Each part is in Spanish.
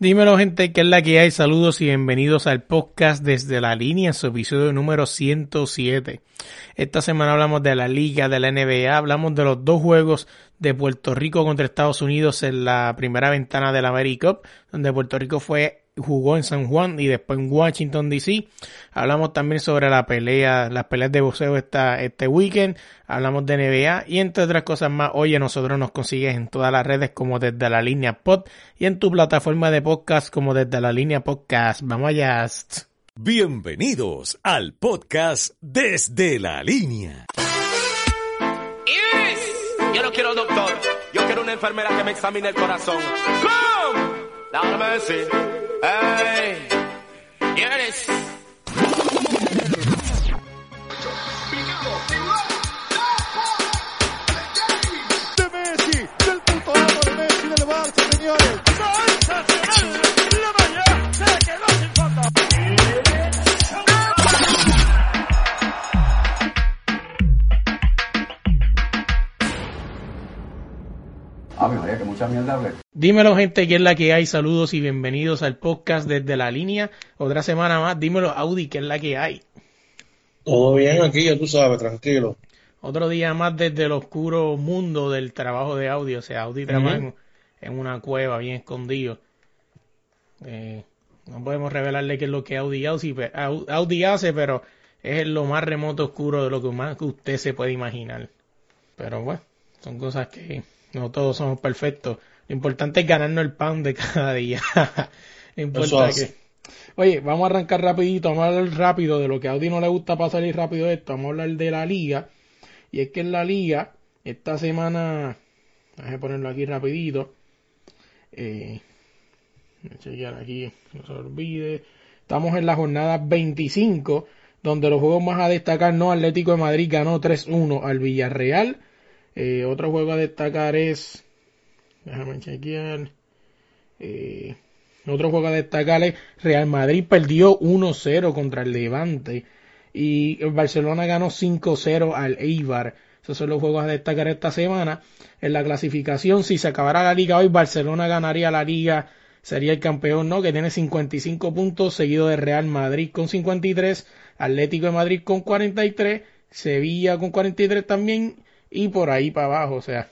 Dímelo gente, ¿qué es la que hay? Saludos y bienvenidos al podcast desde la línea, su episodio número 107. Esta semana hablamos de la liga, de la NBA, hablamos de los dos juegos de Puerto Rico contra Estados Unidos en la primera ventana de la Cup, donde Puerto Rico fue jugó en San Juan y después en Washington DC. Hablamos también sobre la pelea, las peleas de boxeo esta, este weekend. Hablamos de NBA y entre otras cosas más. Oye, nosotros nos consigues en todas las redes como desde la línea pod y en tu plataforma de podcast como desde la línea podcast. Vamos allá. Bienvenidos al podcast desde la línea. Yo no quiero doctor, yo quiero una enfermera que me examine el corazón. ¡Come! Dame decir. Hey. Me vaya que mucha mierda hablé. Dímelo gente, ¿qué es la que hay? Saludos y bienvenidos al podcast desde la línea. Otra semana más. Dímelo Audi, ¿qué es la que hay? Todo bien aquí, ya tú sabes, tranquilo. Otro día más desde el oscuro mundo del trabajo de Audi. O sea, Audi trabaja en, en una cueva bien escondido. Eh, no podemos revelarle qué es lo que Audi hace, pe- Au- Audi hace, pero es lo más remoto oscuro de lo que más que usted se puede imaginar. Pero bueno, son cosas que no todos somos perfectos. Lo importante es ganarnos el pan de cada día. no importa que... Oye, vamos a arrancar rapidito, vamos a hablar rápido de lo que a Audi no le gusta para salir rápido de esto. Vamos a hablar de la liga. Y es que en la liga, esta semana, déjame ponerlo aquí rapidito. Eh, chequear aquí, no se olvide. Estamos en la jornada 25, donde los juegos más a destacar, no, Atlético de Madrid ganó 3-1 al Villarreal. Eh, otro juego a destacar es, déjame chequear, eh, otro juego a destacar es Real Madrid perdió 1-0 contra el Levante y el Barcelona ganó 5-0 al Eibar. Esos son los juegos a destacar esta semana. En la clasificación, si se acabara la liga hoy, Barcelona ganaría la liga, sería el campeón, ¿no? Que tiene 55 puntos, seguido de Real Madrid con 53, Atlético de Madrid con 43, Sevilla con 43 también, y por ahí para abajo, o sea,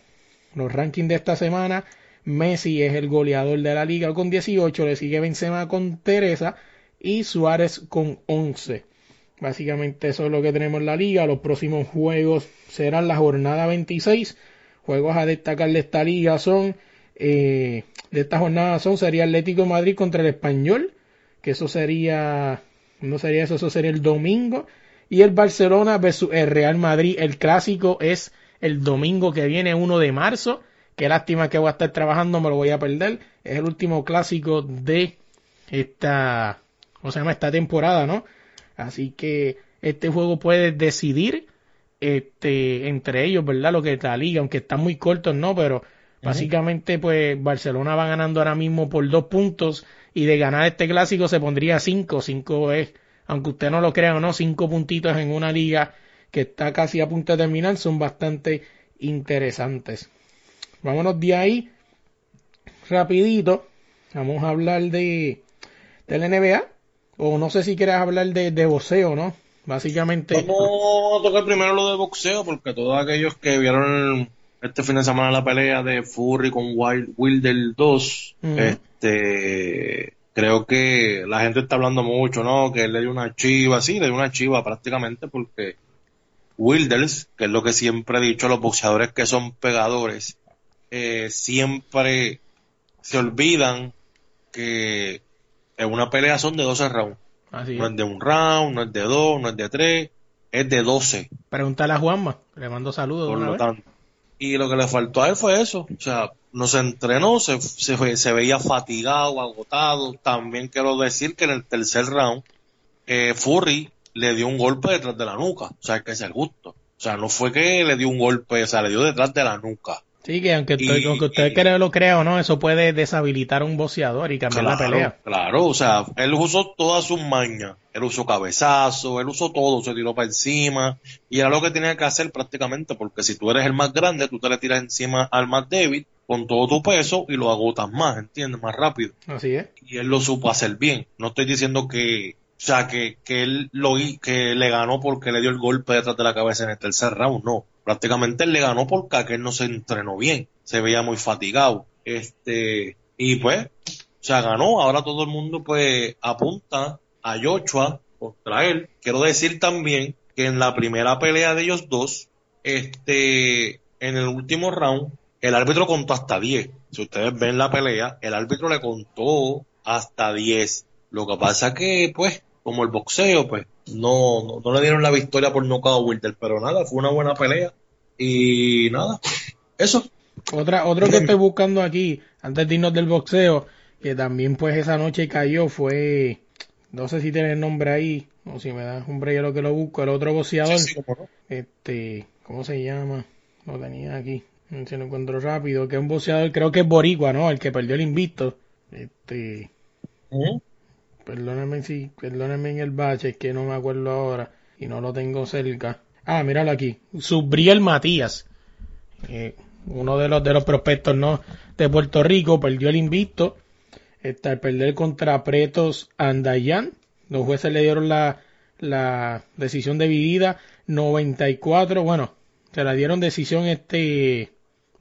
los rankings de esta semana, Messi es el goleador de la liga con 18, le sigue Benzema con Teresa y Suárez con 11. Básicamente eso es lo que tenemos en la liga. Los próximos juegos serán la jornada 26. Juegos a destacar de esta liga son, eh, de esta jornada son, sería Atlético Madrid contra el Español, que eso sería, no sería eso, eso sería el domingo. Y el Barcelona versus el Real Madrid, el clásico es el domingo que viene, 1 de marzo. Qué lástima que voy a estar trabajando, me lo voy a perder. Es el último clásico de esta, ¿cómo se llama? Esta temporada, ¿no? Así que este juego puede decidir este, entre ellos, ¿verdad? Lo que es la liga, aunque están muy cortos, ¿no? Pero básicamente, pues Barcelona va ganando ahora mismo por dos puntos y de ganar este clásico se pondría cinco. Cinco es, aunque usted no lo crea o no, cinco puntitos en una liga que está casi a punto de terminar son bastante interesantes. Vámonos de ahí rapidito. Vamos a hablar de, de la NBA. O no sé si quieres hablar de, de boxeo, ¿no? Básicamente. Vamos a tocar primero lo de boxeo, porque todos aquellos que vieron este fin de semana la pelea de Furry con Wild, Wilder 2, Ujú. este, creo que la gente está hablando mucho, ¿no? Que él le dio una chiva, sí, le dio una chiva prácticamente porque Wilders, que es lo que siempre he dicho, los boxeadores que son pegadores, eh, siempre se olvidan que en una pelea son de 12 rounds. Así No es. es de un round, no es de dos, no es de tres, es de 12. Pregúntale a Juanma. Le mando saludos. Por lo vez. tanto. Y lo que le faltó a él fue eso. O sea, no se entrenó, se, se, se veía fatigado, agotado. También quiero decir que en el tercer round, eh, Furry le dio un golpe detrás de la nuca. O sea, que ser justo. O sea, no fue que le dio un golpe, o sea, le dio detrás de la nuca. Sí, que aunque, Y- aunque usted y- lo crea o no, eso puede deshabilitar a un boxeador y cambiar la pelea. Claro, o sea, él usó todas sus mañas. Él usó cabezazo, él usó todo, se tiró para encima. Y era lo que tenía que hacer prácticamente, porque si tú eres el más grande, tú te le tiras encima al más débil con todo tu peso y lo agotas más, ¿entiendes? Más rápido. Así es. Y él lo supo hacer bien. No estoy diciendo que, o sea, que, que él lo que le ganó porque le dio el golpe detrás de la cabeza en el tercer round, no. Prácticamente él le ganó porque aquel no se entrenó bien. Se veía muy fatigado. Este, y pues, o sea, ganó. Ahora todo el mundo pues apunta a Joshua contra él. Quiero decir también que en la primera pelea de ellos dos, este, en el último round, el árbitro contó hasta 10. Si ustedes ven la pelea, el árbitro le contó hasta 10. Lo que pasa que, pues, como el boxeo, pues, no, no, no le dieron la victoria por nocaut a Wilder, pero nada, fue una buena pelea. Y nada, eso. Otra, otro que estoy buscando aquí, antes de irnos del boxeo, que también pues esa noche cayó, fue, no sé si tiene el nombre ahí, o si me das un a lo que lo busco, el otro boxeador, Sí, sí, cómo no. este, ¿cómo se llama? Lo tenía aquí, si lo encuentro rápido, que es un boxeador, creo que es Boricua, ¿no? El que perdió el invicto. Este, Ujú. Perdóname si, perdóname en el bache, es que no me acuerdo ahora y no lo tengo cerca. Ah, míralo aquí, Subriel Matías, eh, uno de los de los prospectos no de Puerto Rico, perdió el invicto, está al perder contra Pretos Andayan, los jueces le dieron la, la decisión dividida 94, bueno, se la dieron decisión este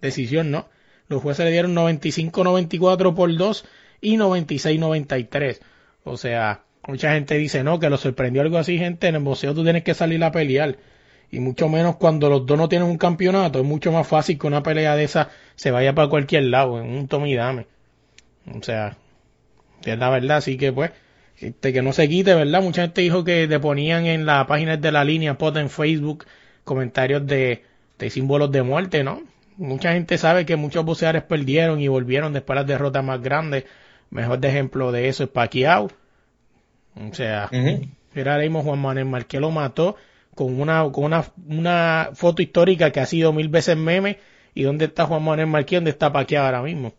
decisión, ¿no? Los jueces le dieron 95-94 por 2 y 96-93. O sea, mucha gente dice, no, que lo sorprendió algo así, gente, en el boxeo tú tienes que salir a pelear. Y mucho menos cuando los dos no tienen un campeonato, es mucho más fácil que una pelea de esa se vaya para cualquier lado, en un tome y dame. O sea, es la verdad, así que pues, este, que no se quite, ¿verdad? Mucha gente dijo que le ponían en la página de la línea pot en Facebook comentarios de, de símbolos de muerte, ¿no? Mucha gente sabe que muchos boxeadores perdieron y volvieron después de las derrotas más grandes. Mejor de ejemplo de eso es Pacquiao. O sea, era ahora mismo Juan Manuel Marqués lo mató con una, con una, una foto histórica que ha sido mil veces meme. ¿Y dónde está Juan Manuel Marqués? ¿Dónde está Pacquiao ahora mismo?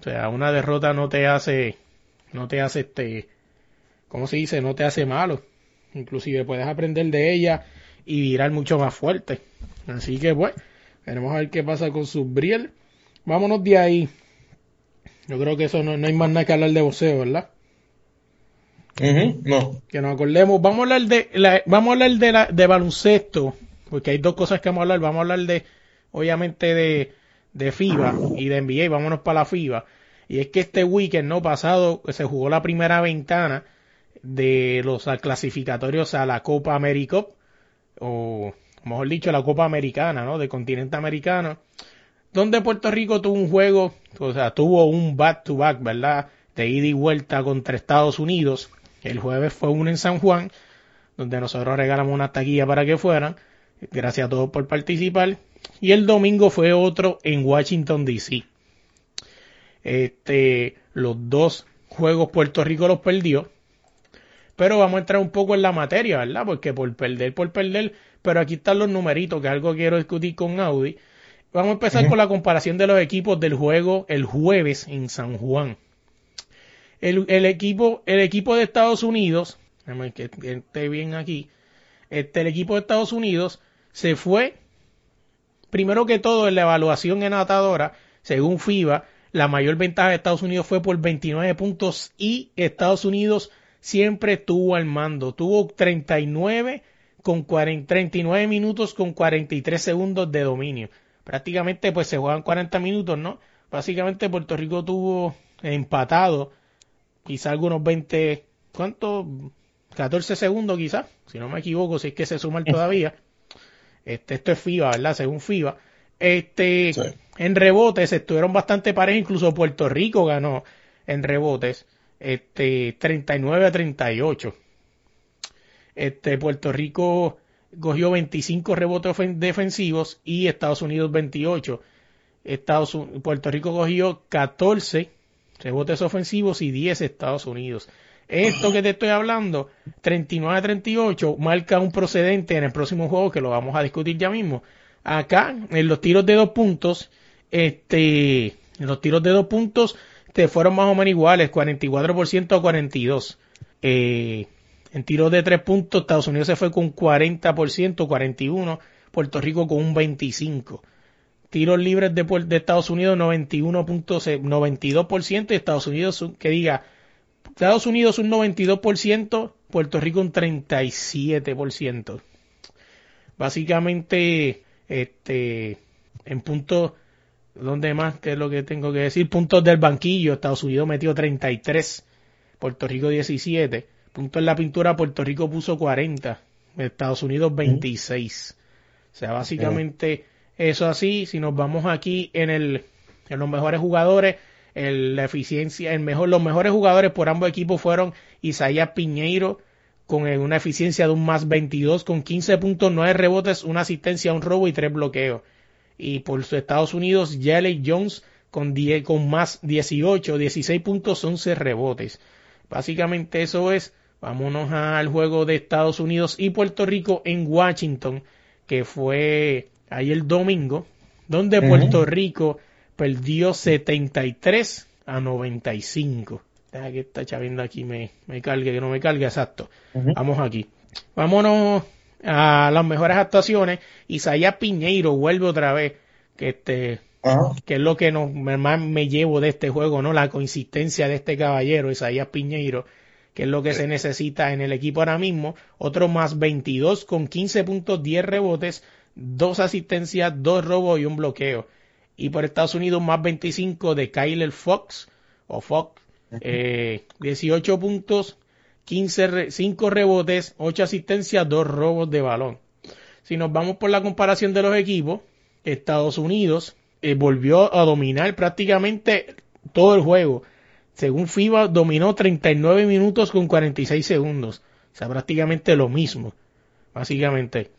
O sea, una derrota no te hace, no te hace este, ¿cómo se dice? No te hace malo. Inclusive puedes aprender de ella y virar mucho más fuerte. Así que pues, veremos a ver qué pasa con Subriel. Vámonos de ahí. Yo creo que eso no, no hay más nada que hablar de boxeo, ¿verdad? No. que nos acordemos, vamos a hablar de la- vamos a hablar de la, de baloncesto, porque hay dos cosas que vamos a hablar, vamos a hablar de obviamente de, de FIBA y de NBA, vámonos para la FIBA. Y es que este weekend no pasado se jugó la primera ventana de los clasificatorios a la Copa América o mejor dicho la Copa Americana, ¿no? De continente americano, donde Puerto Rico tuvo un juego, o sea, tuvo un back to back, ¿verdad? De ida y vuelta contra Estados Unidos. El jueves fue uno en San Juan, donde nosotros regalamos una taquilla para que fueran. Gracias a todos por participar. Y el domingo fue otro en Washington DC. Este, los dos juegos Puerto Rico los perdió. Pero vamos a entrar un poco en la materia, ¿verdad? Porque por perder, por perder. Pero aquí están los numeritos, que algo quiero discutir con Audi. Vamos a empezar con la comparación de los equipos del juego el jueves en San Juan. El, el equipo, el equipo de Estados Unidos, que esté bien aquí, este, el equipo de Estados Unidos se fue, primero que todo en la evaluación en atadora, según FIBA, la mayor ventaja de Estados Unidos fue por 29 puntos y Estados Unidos siempre estuvo al mando, tuvo 39 con 40, 39 minutos con 43 segundos de dominio. Prácticamente pues se juegan 40 minutos, ¿no? Básicamente Puerto Rico tuvo empatado quizá algunos 20, ¿cuánto? 14 segundos quizá, si no me equivoco, si es que se suman todavía. Este, esto es FIBA, ¿verdad? Según FIBA. Este, Sí. en rebotes estuvieron bastante parejas, incluso Puerto Rico ganó en rebotes, este, 39 a 38. Este, Puerto Rico cogió 25 rebotes defensivos y Estados Unidos 28. Estados, Puerto Rico cogió 14 rebotes ofensivos y 10 Estados Unidos. Esto que te estoy hablando, 39 a 38, marca un procedente en el próximo juego que lo vamos a discutir ya mismo. acá en los tiros de dos puntos, este, en los tiros de dos puntos te fueron más o menos iguales, 44% a 42. Eh, en tiros de tres puntos, Estados Unidos se fue con 40%, 41, Puerto Rico con un 25. Tiros libres de, Estados Unidos 91.92% y Estados Unidos, un- que diga, Estados Unidos un 92%, Puerto Rico un 37%. Básicamente, este, en puntos, ¿dónde más? ¿Qué es lo que tengo que decir? Puntos del banquillo, Estados Unidos metió 33, Puerto Rico 17. Puntos en la pintura, Puerto Rico puso 40, Estados Unidos 26. O sea, básicamente eso así, si nos vamos aquí en el en los mejores jugadores, el- la eficiencia, el mejor, los mejores jugadores por ambos equipos fueron Isaías Piñeiro con una eficiencia de un más 22 con 15.9 rebotes, una asistencia, un robo y tres bloqueos. Y por Estados Unidos, Jalen Jones con 10, con más 18, 16 puntos, 11 rebotes. Básicamente eso es. Vámonos al juego de Estados Unidos y Puerto Rico en Washington, que fue ahí el domingo, donde Puerto Rico perdió 73 a 95. Deja que esta chavienda aquí me, me cargue, que no me cargue, exacto. Vamos aquí. Vámonos a las mejores actuaciones. Isaías Piñeiro vuelve otra vez, que este, que es lo que nos, más me llevo de este juego, ¿no? La consistencia de este caballero, Isaías Piñeiro, que es lo que se necesita en el equipo ahora mismo. Otro más 22 con 15 puntos, 10 rebotes, 2 asistencias, 2 robos y un bloqueo. Y por Estados Unidos más 25 de Kyler Fox, o Fox, eh, 18 puntos, 15 re- 5 rebotes, 8 asistencias, 2 robos de balón. Si nos vamos por la comparación de los equipos, Estados Unidos eh, volvió a dominar prácticamente todo el juego. Según FIBA, dominó 39 minutos con 46 segundos. O sea, prácticamente lo mismo. Básicamente.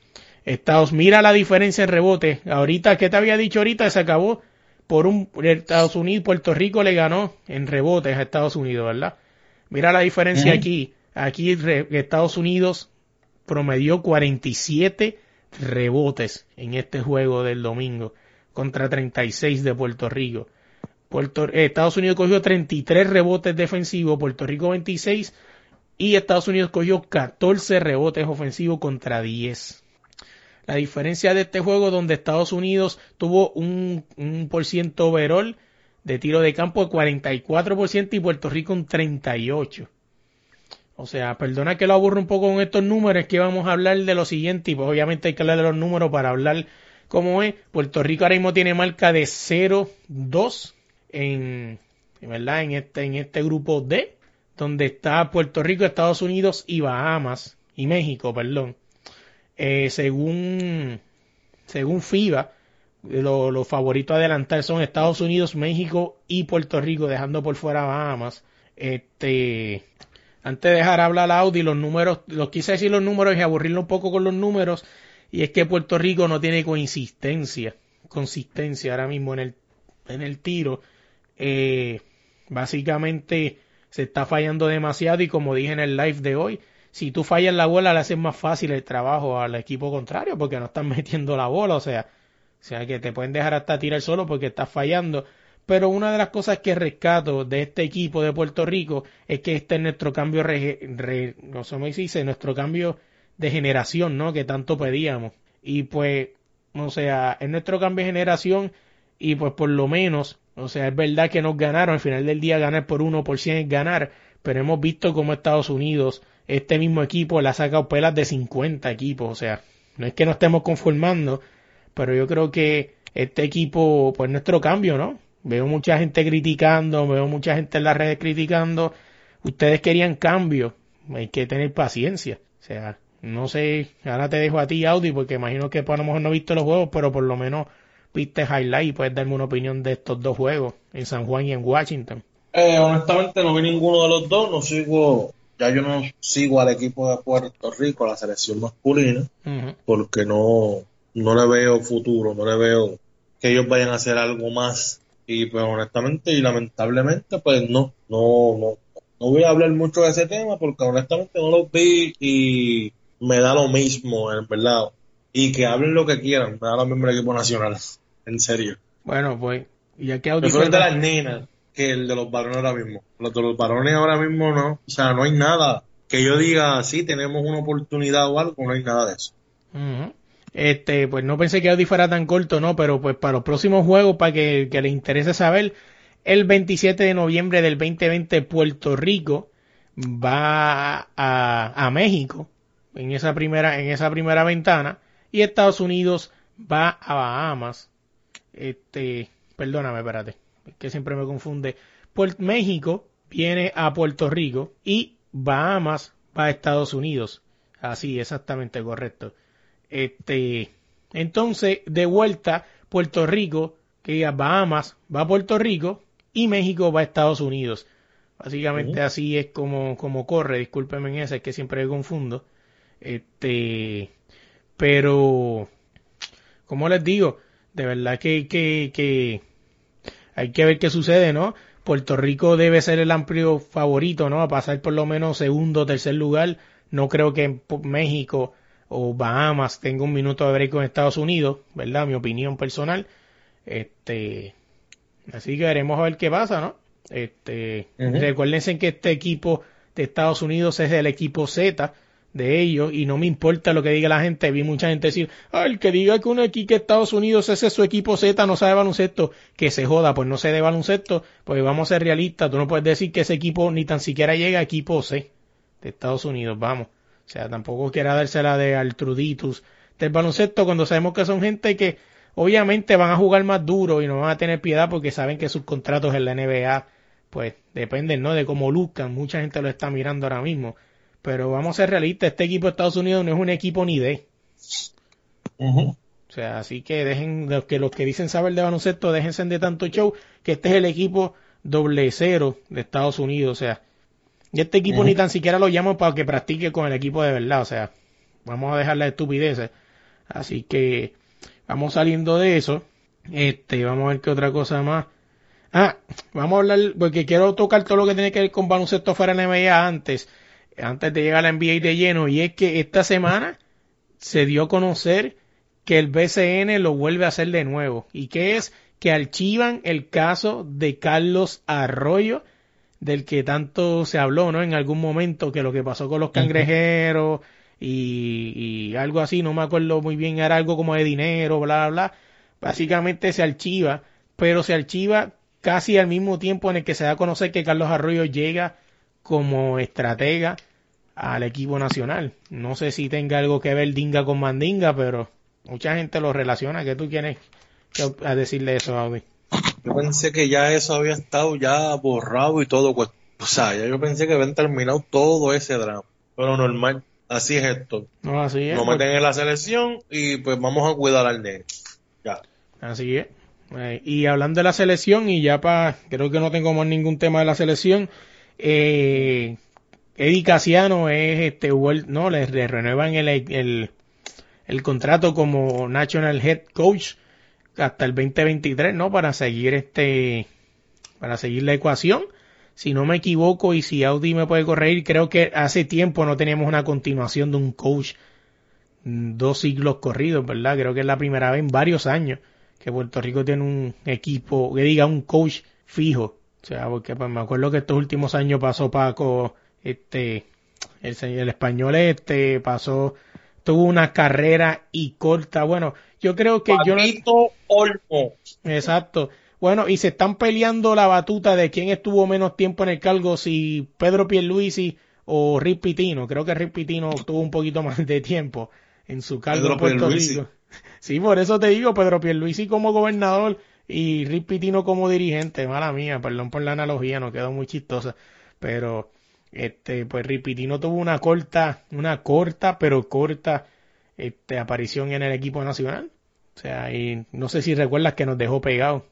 Estados, mira la diferencia en rebote. Ahorita, ¿qué te había dicho ahorita? Se acabó por un Estados Unidos, Puerto Rico le ganó en rebotes a Estados Unidos, ¿verdad? Mira la diferencia aquí. Aquí re- Estados Unidos promedió 47 rebotes en este juego del domingo contra 36 de Puerto Rico. Eh, Estados Unidos cogió 33 rebotes defensivos, Puerto Rico 26 y Estados Unidos cogió 14 rebotes ofensivos contra 10. La diferencia de este juego donde Estados Unidos tuvo un, un por ciento overall de tiro de campo de 44% y Puerto Rico un 38%. O sea, perdona que lo aburro un poco con estos números, es que vamos a hablar de lo siguiente y pues obviamente hay que hablar de los números para hablar cómo es. Puerto Rico ahora mismo tiene marca de 0-2 en, ¿verdad? En este, en este grupo D, donde está Puerto Rico, Estados Unidos y Bahamas, y México, perdón. Eh, según, según FIBA, lo- los favoritos a adelantar son Estados Unidos, México y Puerto Rico, dejando por fuera Bahamas. Este, antes de dejar hablar a Audi, los números, los quise decir los números y aburrirlo un poco con los números, y es que Puerto Rico no tiene consistencia, consistencia ahora mismo en el, en el tiro. Eh, básicamente se está fallando demasiado y como dije en el live de hoy, si tú fallas la bola le haces más fácil el trabajo al equipo contrario porque no están metiendo la bola, o sea, o sea que te pueden dejar hasta tirar solo porque estás fallando. Pero una de las cosas que rescato de este equipo de Puerto Rico es que este es nuestro cambio, re- no sé cómo nuestro cambio de generación, ¿no? Que tanto pedíamos. Y pues, o sea, es nuestro cambio de generación y pues por lo menos, o sea, es verdad que nos ganaron, al final del día ganar por uno por cien es ganar, pero hemos visto cómo Estados Unidos, este mismo equipo le ha sacado pelas de 50 equipos, o sea, no es que no estemos conformando, pero yo creo que este equipo, pues nuestro cambio, ¿no? Veo mucha gente criticando, veo mucha gente en las redes criticando, ustedes querían cambio, hay que tener paciencia, o sea, no sé, ahora te dejo a ti Audi porque imagino que pues, a lo mejor no viste los juegos, pero por lo menos viste highlight y puedes darme una opinión de estos dos juegos en San Juan y en Washington. Eh, honestamente no vi ninguno de los dos, no sigo, ya yo no sigo al equipo de Puerto Rico, a la selección masculina, porque no, no le veo futuro, no le veo que ellos vayan a hacer algo más. Y pues honestamente y lamentablemente pues no, no, no, no voy a hablar mucho de ese tema porque honestamente no los vi y me da lo mismo, en verdad. y que hablen lo que quieran, me da lo mismo el equipo nacional, en serio. Bueno, pues, y ya que Audi Prefiero el de fue- las nenas que el de los varones ahora mismo. Los de los varones ahora mismo no, o sea, no hay nada que yo diga, sí, tenemos una oportunidad o algo, no hay nada de eso. Este, pues no pensé que Audi fuera tan corto, ¿no? Pero pues para los próximos juegos, para que, que les interese saber, el 27 de noviembre del 2020 Puerto Rico va a, a México en esa primera, en esa primera ventana y Estados Unidos va a Bahamas. Este, perdóname, espérate, es que siempre me confunde. México viene a Puerto Rico y Bahamas va a Estados Unidos. Así, exactamente correcto. Este, entonces, de vuelta, Puerto Rico, que diga Bahamas va a Puerto Rico y México va a Estados Unidos. Básicamente así es como, como corre, discúlpenme en esa, es que siempre me confundo. Este, pero, como les digo, de verdad que, que, que hay que ver qué sucede, ¿no? Puerto Rico debe ser el amplio favorito, ¿no? A pasar por lo menos segundo o tercer lugar. No creo que México o Bahamas tenga un minuto de break con Estados Unidos, ¿verdad? Mi opinión personal. Este, así que veremos a ver qué pasa, ¿no? Este, recuérdense que este equipo de Estados Unidos es el equipo Z de ellos y no me importa lo que diga la gente. Vi mucha gente decir, ah, que diga que un equipo que Estados Unidos ese es su equipo Z no sabe baloncesto, que se joda, pues no sé de baloncesto, pues vamos a ser realistas, tú no puedes decir que ese equipo ni tan siquiera llega a equipo C de Estados Unidos, vamos. O sea, tampoco quiera dársela de Altruditus del baloncesto cuando sabemos que son gente que obviamente van a jugar más duro y no van a tener piedad porque saben que sus contratos en la NBA pues dependen, ¿no? De cómo luzcan. Mucha gente lo está mirando ahora mismo. Pero vamos a ser realistas, este equipo de Estados Unidos no es un equipo ni de. O sea, así que dejen, los que los que dicen saber de baloncesto, déjense de tanto show, que este es el equipo doble cero de Estados Unidos, o sea, y este equipo ni tan siquiera lo llamo para que practique con el equipo de verdad, o sea, vamos a dejar las estupideces. Así que vamos saliendo de eso. Este, vamos a ver qué otra cosa más. Ah, vamos a hablar, porque quiero tocar todo lo que tiene que ver con baloncesto fuera de la NBA antes, antes de llegar a la NBA de lleno, y es que esta semana se dio a conocer que el BCN lo vuelve a hacer de nuevo. ¿Y que es? Que archivan el caso de Carlos Arroyo, del que tanto se habló, ¿no? En algún momento, que lo que pasó con los cangrejeros y, y algo así, no me acuerdo muy bien, era algo como de dinero, bla, bla, bla. Básicamente se archiva, pero se archiva casi al mismo tiempo en el que se da a conocer que Carlos Arroyo llega como estratega al equipo nacional. No sé si tenga algo que ver Dinga con Mandinga, pero mucha gente lo relaciona. ¿Qué tú que a decirle eso, Audi? Yo pensé que ya eso había estado ya borrado y todo. pues, o sea, ya yo pensé que habían terminado todo ese drama. Pero normal, así es esto. No, así es. Nos porque- meten en la selección y pues vamos a cuidar al nene. Ya. Así es. Eh, y hablando de la selección, y ya para, creo que no tengo más ningún tema de la selección, eh, Eddie Casiano es este, no, le, le renuevan el, el, el contrato como National Head Coach hasta el 2023, ¿no? Para seguir este, para seguir la ecuación. Si no me equivoco y si Audi me puede corregir, creo que hace tiempo no teníamos una continuación de un coach mm, dos siglos corridos, ¿verdad? Creo que es la primera vez en varios años que Puerto Rico tiene un equipo, que diga un coach fijo. O sea, porque pues, me acuerdo que estos últimos años pasó Paco, este, el, señor- el español este, pasó, tuvo una carrera y corta. Bueno, yo creo que yo no, Paquito Olmo. Exacto. Bueno, y se están peleando la batuta de quién estuvo menos tiempo en el cargo, si Pedro Pierluisi o Rick Pitino. Creo que Rick Pitino tuvo un poquito más de tiempo en su cargo Pedro en Puerto Pierluisi. Rico. Sí, por eso te digo, Pedro Pierluisi como gobernador y Rick Pitino como dirigente. Mala mía, perdón por la analogía, no quedó muy chistosa. Pero, este, pues Rick Pitino tuvo una corta, una corta, pero corta, este, aparición en el equipo nacional. O sea, y no sé si recuerdas que nos dejó pegados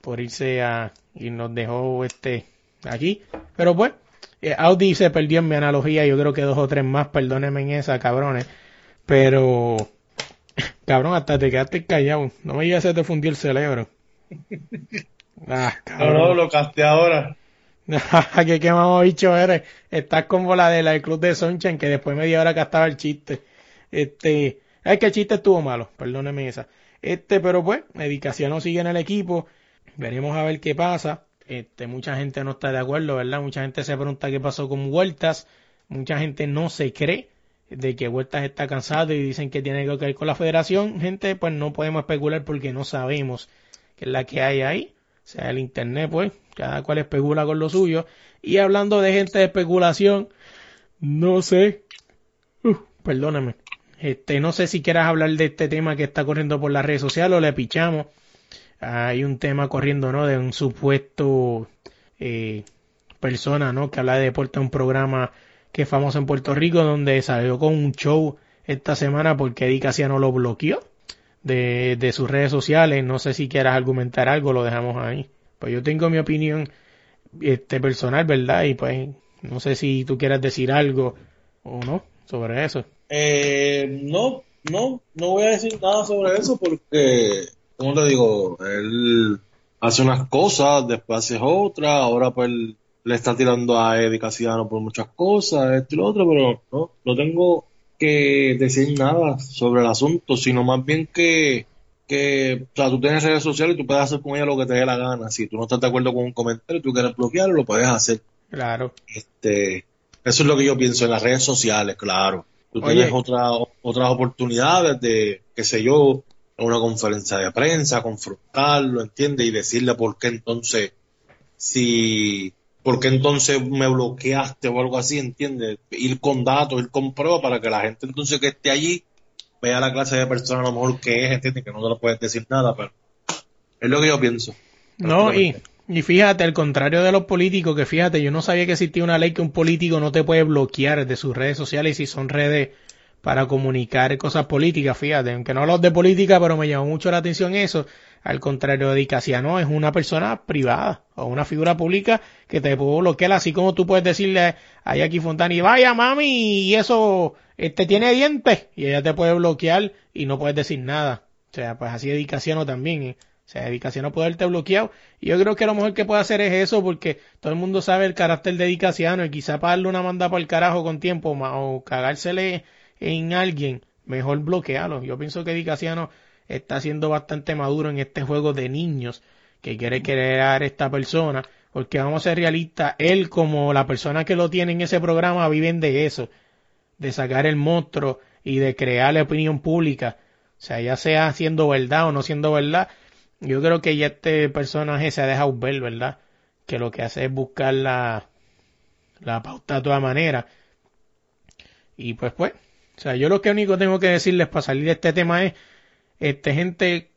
por irse a y nos dejó este aquí. Pero pues, eh, Audi se perdió en mi analogía, yo creo que dos o tres más, perdónenme en esa, cabrones. Pero, cabrón, hasta te quedaste callado. No me digas se te fundió el cerebro. Ah, No, no, cabrón. lo casté ahora. que qué mamá bicho eres. Estás como la de la del club de Sunshine, que después media hora que estaba el chiste. Este, Es que el chiste estuvo malo, perdóneme esa. Este, pero pues, Edicaciano sigue en el equipo. Veremos a ver qué pasa. Este, mucha gente no está de acuerdo, ¿verdad? Mucha gente se pregunta qué pasó con Vueltas. Mucha gente no se cree de que Vueltas está cansado y dicen que tiene que ver con la federación. Gente, pues no podemos especular porque no sabemos qué es la que hay ahí. O sea, el internet, pues, cada cual especula con lo suyo. Y hablando de gente de especulación, no sé. Uh, perdóname. Este, no sé si quieras hablar de este tema que está corriendo por las redes sociales o le pichamos. Hay un tema corriendo, ¿no? De un supuesto eh, persona, ¿no? Que habla de deporte un programa que es famoso en Puerto Rico, donde salió con un show esta semana porque Eddie Casiano lo bloqueó de, de sus redes sociales. No sé si quieras argumentar algo, lo dejamos ahí. Pues yo tengo mi opinión este personal, ¿verdad? Y pues no sé si tú quieras decir algo o no sobre eso. Eh, no, no, no voy a decir nada sobre eso porque, como te digo, él hace unas cosas, después hace otras, ahora pues le está tirando a Eddie Casiano por muchas cosas, esto y lo otro, pero no, no tengo que decir nada sobre el asunto, sino más bien que, que, o sea, tú tienes redes sociales y tú puedes hacer con ella lo que te dé la gana. Si tú no estás de acuerdo con un comentario y tú quieres bloquearlo, lo puedes hacer. Claro. Este, eso es lo que yo pienso en las redes sociales, claro. Tú Oye. tienes otra, otras oportunidades de, qué sé yo, en una conferencia de prensa, confrontarlo, ¿entiendes? Y decirle por qué entonces, si, por qué entonces me bloqueaste o algo así, ¿entiendes? Ir con datos, ir con pruebas para que la gente entonces que esté allí vea la clase de persona a lo mejor que es, ¿entiendes? Que no te lo puedes decir nada, pero es lo que yo pienso. No, y, y fíjate, al contrario de los políticos, que fíjate, yo no sabía que existía una ley que un político no te puede bloquear de sus redes sociales si son redes para comunicar cosas políticas, fíjate, aunque no hablo de política, pero me llamó mucho la atención eso. Al contrario de Casiano, es una persona privada o una figura pública que te puede bloquear, así como tú puedes decirle a Jackie Fontani, vaya mami, y eso, este tiene dientes, y ella te puede bloquear y no puedes decir nada. O sea, pues así es también, ¿eh? O sea, Edicaciano puede haberte bloqueado. Y yo creo que lo mejor que puede hacer es eso, porque todo el mundo sabe el carácter de Edicaciano y quizá para darle una manda para el carajo con tiempo o cagársele en alguien, mejor bloquearlo. Yo pienso que Edicaciano está siendo bastante maduro en este juego de niños que quiere crear esta persona, porque vamos a ser realistas, él como la persona que lo tiene en ese programa viven de eso, de sacar el monstruo y de crear la opinión pública. O sea, ya sea siendo verdad o no siendo verdad, yo creo que ya este personaje se ha dejado ver, ¿verdad? Que lo que hace es buscar la, la pauta de toda manera. Y pues, pues, o sea, yo lo que único tengo que decirles para salir de este tema es, este, gente,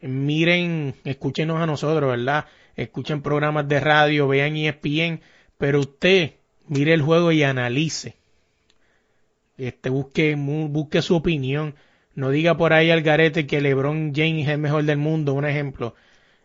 miren, escúchenos a nosotros, ¿verdad? Escuchen programas de radio, vean E ESPN, pero usted mire el juego y analice. Este, busque, busque su opinión. No diga por ahí al garete que LeBron James es el mejor del mundo, un ejemplo.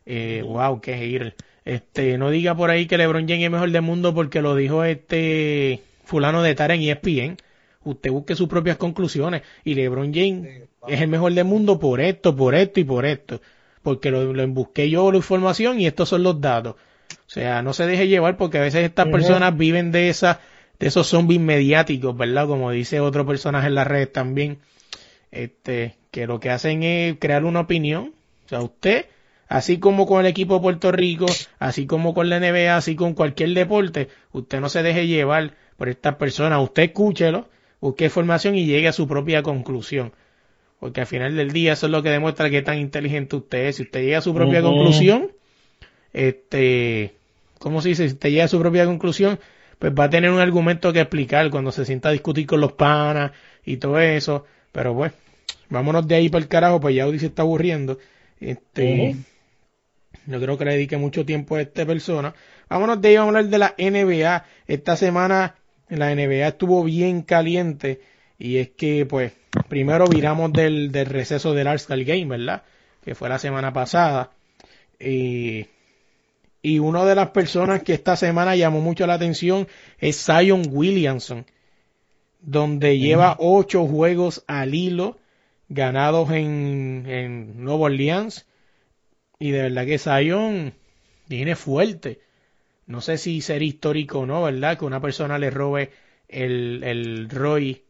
Eh, wow, qué ir. Este, no diga por ahí que LeBron James es el mejor del mundo porque lo dijo este fulano de Tara en ESPN. Usted busque sus propias conclusiones y LeBron James es el mejor del mundo por esto, por esto y por esto. Porque lo, lo busqué yo la información y estos son los datos. O sea, no se deje llevar porque a veces estas personas viven de esa, de esos zombies mediáticos, ¿verdad? Como dice otro personaje en las redes también este, que lo que hacen es crear una opinión. O sea, usted, así como con el equipo de Puerto Rico, así como con la NBA, así con cualquier deporte, usted no se deje llevar por estas personas. Usted escúchelo, busque información y llegue a su propia conclusión. Porque al final del día eso es lo que demuestra que tan inteligente usted es. Si usted llega a su propia conclusión, este, ¿cómo se dice? Si usted llega a su propia conclusión, pues va a tener un argumento que explicar cuando se sienta a discutir con los panas y todo eso. Pero bueno, vámonos de ahí para el carajo, pues ya Audi se está aburriendo. Este, yo creo que le dediqué mucho tiempo a esta persona. Vámonos de ahí, vamos a hablar de la NBA. Esta semana la NBA estuvo bien caliente y es que, pues, primero viramos del, del receso del All-Star Game, ¿verdad? Que fue la semana pasada. Y, y una de las personas que esta semana llamó mucho la atención es Zion Williamson, donde lleva ocho juegos al hilo ganados en, en Nueva Orleans. Y de verdad que Zion viene fuerte. No sé si será histórico o no, ¿verdad? Que una persona le robe el, el Roy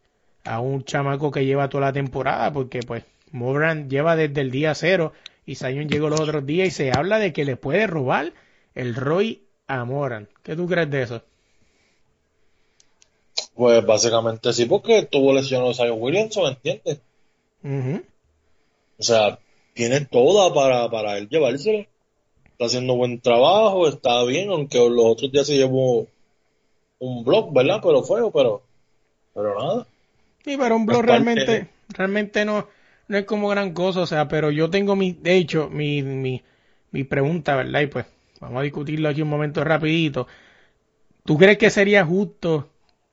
a un chamaco que lleva toda la temporada, porque pues Moran lleva desde el día cero y Zion llegó los otros días y se habla de que le puede robar el Roy a Moran. ¿Qué tú crees de eso? Pues básicamente sí, porque tuvo lesionado Zion Williamson, ¿entiendes? O sea, tiene toda para, para él llevárselo. Está haciendo buen trabajo, está bien, aunque los otros días se llevó un blog, ¿verdad? Pero feo, pero, pero nada. Sí, pero un blog realmente, de- realmente no, no es como gran cosa, o sea, pero yo tengo mi, de hecho, mi, mi, mi pregunta, ¿verdad? Y pues, vamos a discutirlo aquí un momento rapidito. ¿Tú crees que sería justo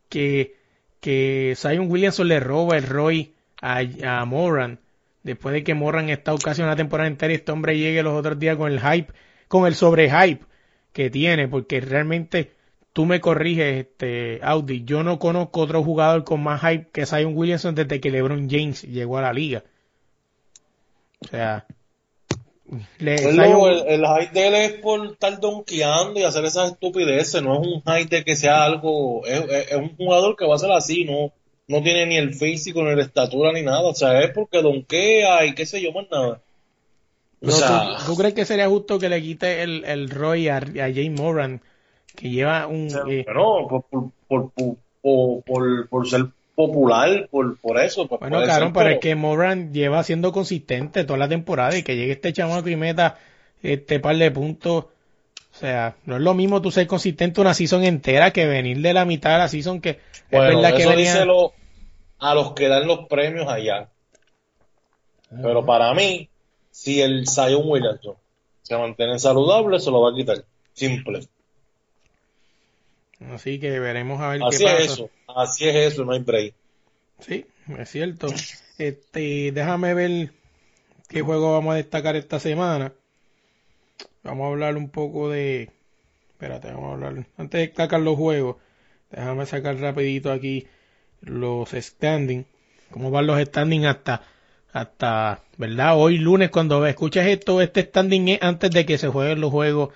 que, que Zion Williamson le roba el Roy a, a Moran después de que Moran está casi una temporada entera y este hombre llegue los otros días con el hype, con el sobrehype que tiene? Porque realmente tú me corriges, este, Audi, yo no conozco otro jugador con más hype que Zion Williamson desde que LeBron James llegó a la liga. O sea, le, Zion- el, el hype de él es por estar donkeando y hacer esas estupideces, no es un hype de que sea algo, es, es- es un jugador que va a ser así, no, no tiene ni el físico, ni la estatura, ni nada, o sea, es porque donkea y qué sé yo, más nada. O pero sea, ¿tú, tú crees que sería justo que le quite el, el Roy a, a Jay Moran, que lleva un... eh, bueno, por, por, por, por, por- por ser popular, por, por eso, pues bueno, claro, pero es pero- que Moran lleva siendo consistente toda la temporada y que llegue este chamaco y meta este par de puntos. O sea, no es lo mismo tú ser consistente una season entera que venir de la mitad de la season que es Bueno, verdad que eso venía... díselo a los que dan los premios allá. Pero para mí, si el Zion Williamson se mantiene saludable, se lo va a quitar. Simple. Así que veremos a ver Así qué pasa. es eso. Así es eso, no hay break. Sí, es cierto. Este, déjame ver qué juego vamos a destacar esta semana. Vamos a hablar un poco de... Espérate, vamos a hablar... Antes de destacar los juegos, déjame sacar rapidito aquí los standings. ¿Cómo van los standings hasta, hasta, verdad? Hoy lunes cuando escuches esto, este standing es antes de que se jueguen los juegos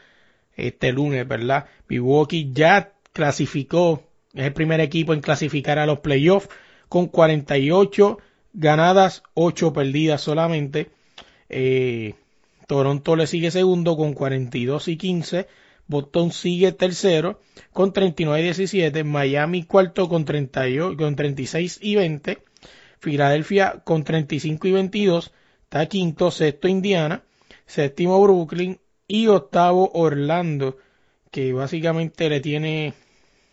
este lunes, ¿verdad? Milwaukee ya clasificó, es el primer equipo en clasificar a los playoffs con 48 ganadas, 8 perdidas solamente. Eh, Toronto le sigue segundo con 42 y 15. Boston sigue tercero con 39 y 17. Miami cuarto con, 38, con 36 y 20. Filadelfia con 35 y 22. Está quinto, sexto Indiana. Séptimo Brooklyn. Y octavo Orlando. Que básicamente le tiene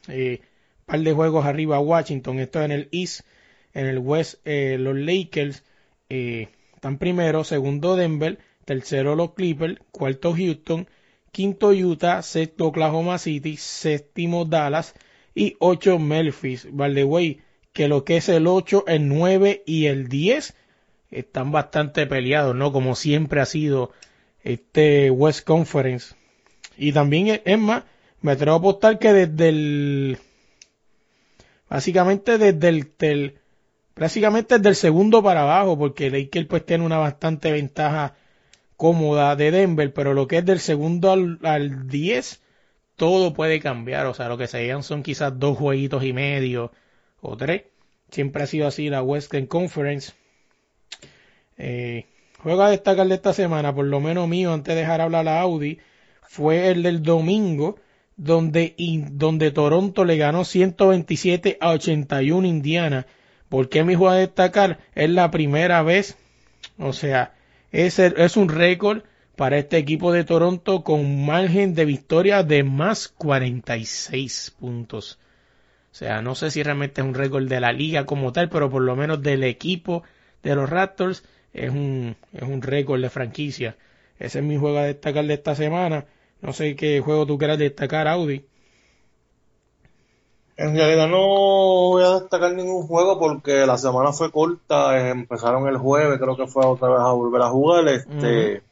eh, par de juegos arriba a Washington. Esto en el East. En el West eh, los Lakers eh, están primero. Segundo Denver. Tercero los Clippers. Cuarto Houston. Quinto Utah. Sexto Oklahoma City. Séptimo Dallas. Y ocho Memphis. By que lo que es el 8, el 9 y el 10 están bastante peleados, ¿no? Como siempre ha sido este West Conference. Y también, es más, me atrevo a apostar que desde el... Básicamente desde el... del- desde el segundo para abajo, porque Lakers pues tiene una bastante ventaja cómoda de Denver, pero lo que es del segundo al, al 10, todo puede cambiar. O sea, lo que se llegan son quizás dos jueguitos y medio o tres. Siempre ha sido así la Western Conference. Eh, juego a destacar de esta semana, por lo menos mío, antes de dejar hablar a Audi, fue el del domingo, donde, donde Toronto le ganó 127 a 81 Indiana. ¿Por qué mi juego a destacar? Es la primera vez, o sea, es, el- es un récord para este equipo de Toronto con margen de victoria de más 46 puntos. O sea, no sé si realmente es un récord de la liga como tal, pero por lo menos del equipo de los Raptors es un, es un récord de franquicia. Ese es mi juego a destacar de esta semana. No sé qué juego tú quieras destacar, Audi. En realidad no voy a destacar ningún juego porque la semana fue corta, eh, empezaron el jueves, creo que fue otra vez a volver a jugar, este,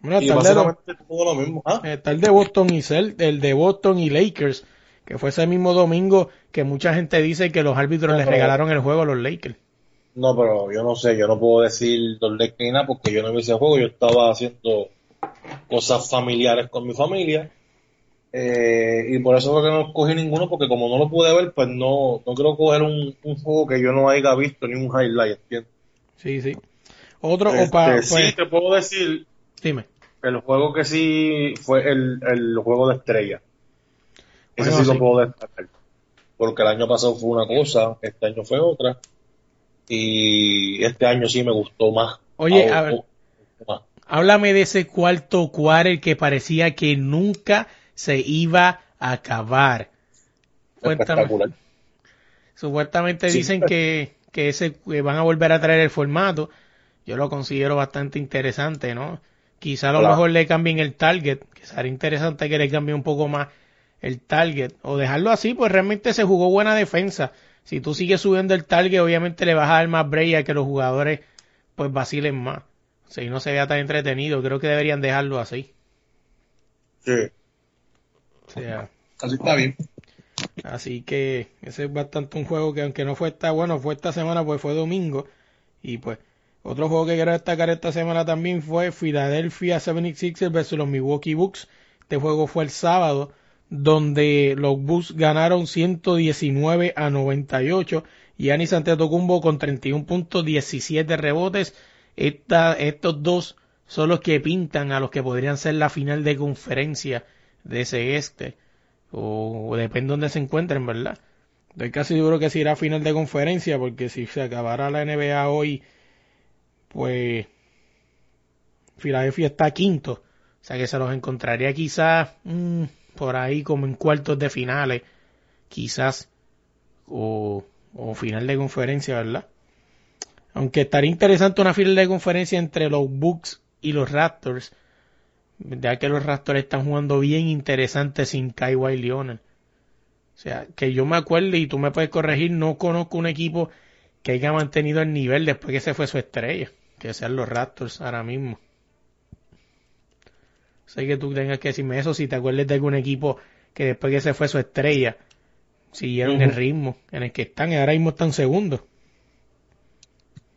Bueno, y está el, de, básicamente todo lo mismo. ¿Ah? está el de Boston y Cel- el de Boston y Lakers, que fue ese mismo domingo que mucha gente dice que los árbitros les pero- regalaron el juego a los Lakers. No, pero yo no sé, yo no puedo decir dónde ni nada porque yo no vi ese juego, yo estaba haciendo cosas familiares con mi familia. Eh, y por eso fue que no cogí ninguno, porque como no lo pude ver, pues no, no quiero coger un, un juego que yo no haya visto ni un highlight, ¿entiendes? Sí, sí. Otro, o Este, pa- sí, pues, te puedo decir dime. el juego que sí fue el, el juego de estrella. Ese Bueno, sí, sí. lo puedo destacar. Porque el año pasado fue una cosa, este año fue otra. Y este año sí me gustó más. Oye, a ver. más. Háblame de ese cuarto quarter que parecía que nunca se iba a acabar. Cuéntame. Espectacular. Supuestamente Sí. dicen que, que ese que van a volver a traer el formato. Yo lo considero bastante interesante, ¿no? Quizá a lo Claro. mejor le cambien el target, que sería interesante que le cambie un poco más el target. O dejarlo así, pues realmente se jugó buena defensa. Si tú sigues subiendo el target, obviamente le vas a dar más break a que los jugadores pues vacilen más. Si no se vea tan entretenido, creo que deberían dejarlo así. Sí, O sea, así está bien. Así que ese es bastante un juego que aunque no fue esta, bueno, fue esta semana, pues fue domingo. Y pues otro juego que quiero destacar esta semana también fue Philadelphia 76ers versus los Milwaukee Bucks. Este juego fue el sábado, donde los Bucks ganaron 119 a 98. Y Anis Antetokounmpo con 31 puntos, 17 rebotes. Esta, estos dos son los que pintan a los que podrían ser la final de conferencia de ese este o, depende de dónde se encuentren, ¿verdad? Estoy casi seguro que si irá a final de conferencia, porque si se acabara la NBA hoy, pues Filadelfia está quinto, o sea que se los encontraría quizás mm, por ahí como en cuartos de finales, quizás, o, o final de conferencia, ¿verdad? Aunque estaría interesante una final de conferencia entre los Bucks y los Raptors, ya que los Raptors están jugando bien interesante sin Kawhi Leonard. O sea, que yo me acuerdo y tú me puedes corregir, no conozco un equipo que haya mantenido el nivel después que se fue su estrella, que sean los Raptors ahora mismo. Sé que tú tengas que decirme eso si te acuerdas de algún equipo que después que se fue su estrella siguieron el ritmo en el que están y ahora mismo están segundos.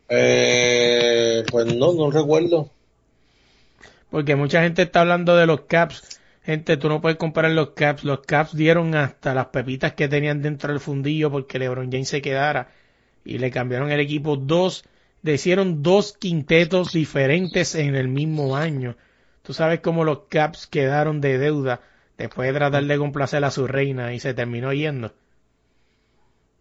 Eh, pues no, no recuerdo. Porque mucha gente está hablando de los Caps. Gente, tú no puedes comparar los Caps. Los Caps dieron hasta las pepitas que tenían dentro del fundillo porque LeBron James se quedara. Y le cambiaron el equipo dos. Le hicieron dos quintetos diferentes en el mismo año. Tú sabes cómo los Caps quedaron de deuda después de tratar de complacer a su reina y se terminó yendo.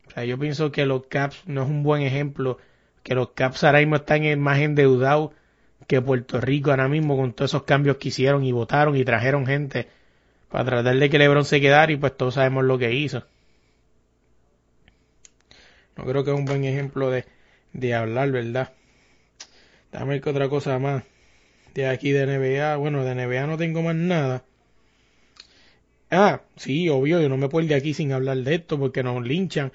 O sea, yo pienso que los Caps no es un buen ejemplo. Que los Caps ahora mismo están más endeudados que Puerto Rico ahora mismo con todos esos cambios que hicieron y votaron y trajeron gente para tratar de que LeBron se quedara y pues todos sabemos lo que hizo. No creo que es un buen ejemplo de, de hablar, ¿verdad? Dame qué otra cosa más de aquí de NBA. Bueno, de NBA no tengo más nada. Ah, sí, obvio, yo no me puedo ir de aquí sin hablar de esto porque nos linchan.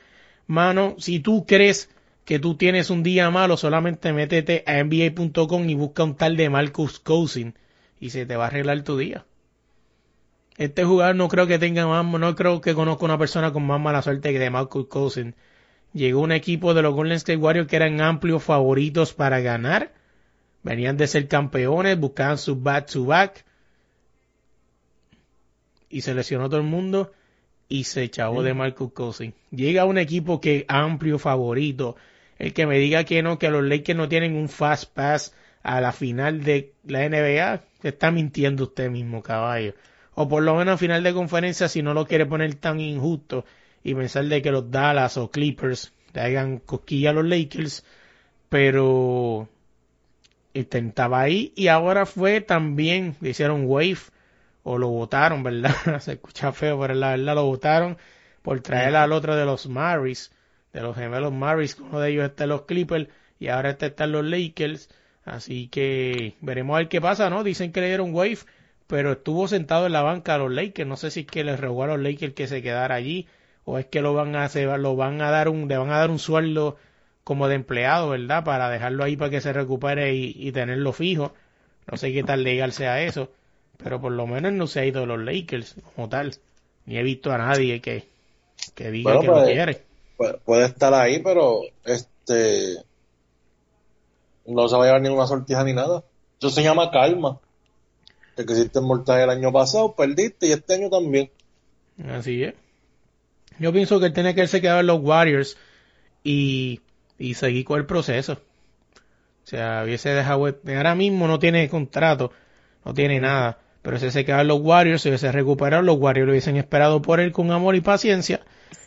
Mano, si tú crees que tú tienes un día malo, solamente métete a NBA.com y busca un tal de Marcus Cousin y se te va a arreglar tu día. Este jugador no creo que tenga más, no creo que conozca una persona con más mala suerte que de Marcus Cousin. Llegó un equipo de los Golden State Warriors que eran amplios favoritos para ganar. Venían de ser campeones, buscaban su back to back. Y se lesionó todo el mundo y se echó de Marcus Cousins. Llega un equipo que amplio favorito. El que me diga que no, que los Lakers no tienen un fast pass a la final de la NBA, se está mintiendo usted mismo, caballo. O por lo menos a final de conferencia, si no lo quiere poner tan injusto y pensar de que los Dallas o Clippers le hagan cosquilla a los Lakers, pero intentaba ahí y ahora fue también, le hicieron wave o lo votaron, ¿verdad? Se escucha feo, pero la verdad lo votaron por traer al otro de los Maris, de los gemelos Maris, uno de ellos está en los Clippers y ahora este está en los Lakers, así que veremos a ver qué pasa, ¿no? Dicen que le dieron wave, pero estuvo sentado en la banca a los Lakers, no sé si es que les rogó a los Lakers que se quedara allí o es que lo van a lo van a dar un, le van a dar un sueldo como de empleado, ¿verdad? Para dejarlo ahí para que se recupere y, y tenerlo fijo. No sé qué tal legal sea eso, pero por lo menos no se ha ido de los Lakers como tal. Ni he visto a nadie que, que diga Bueno, que lo pues, quiere. Pu- puede estar ahí, pero este no se va a llevar ninguna sortija ni nada. Eso se llama calma. El que hiciste mortal el año pasado, perdiste y este año también. Así es. Yo pienso que él tiene que irse quedar en los Warriors y, y seguir con el proceso. O sea, hubiese dejado. Ahora mismo no tiene contrato, no tiene nada. Pero si se quedaba en los Warriors, se hubiese recuperado, los Warriors lo hubiesen esperado por él con amor y paciencia.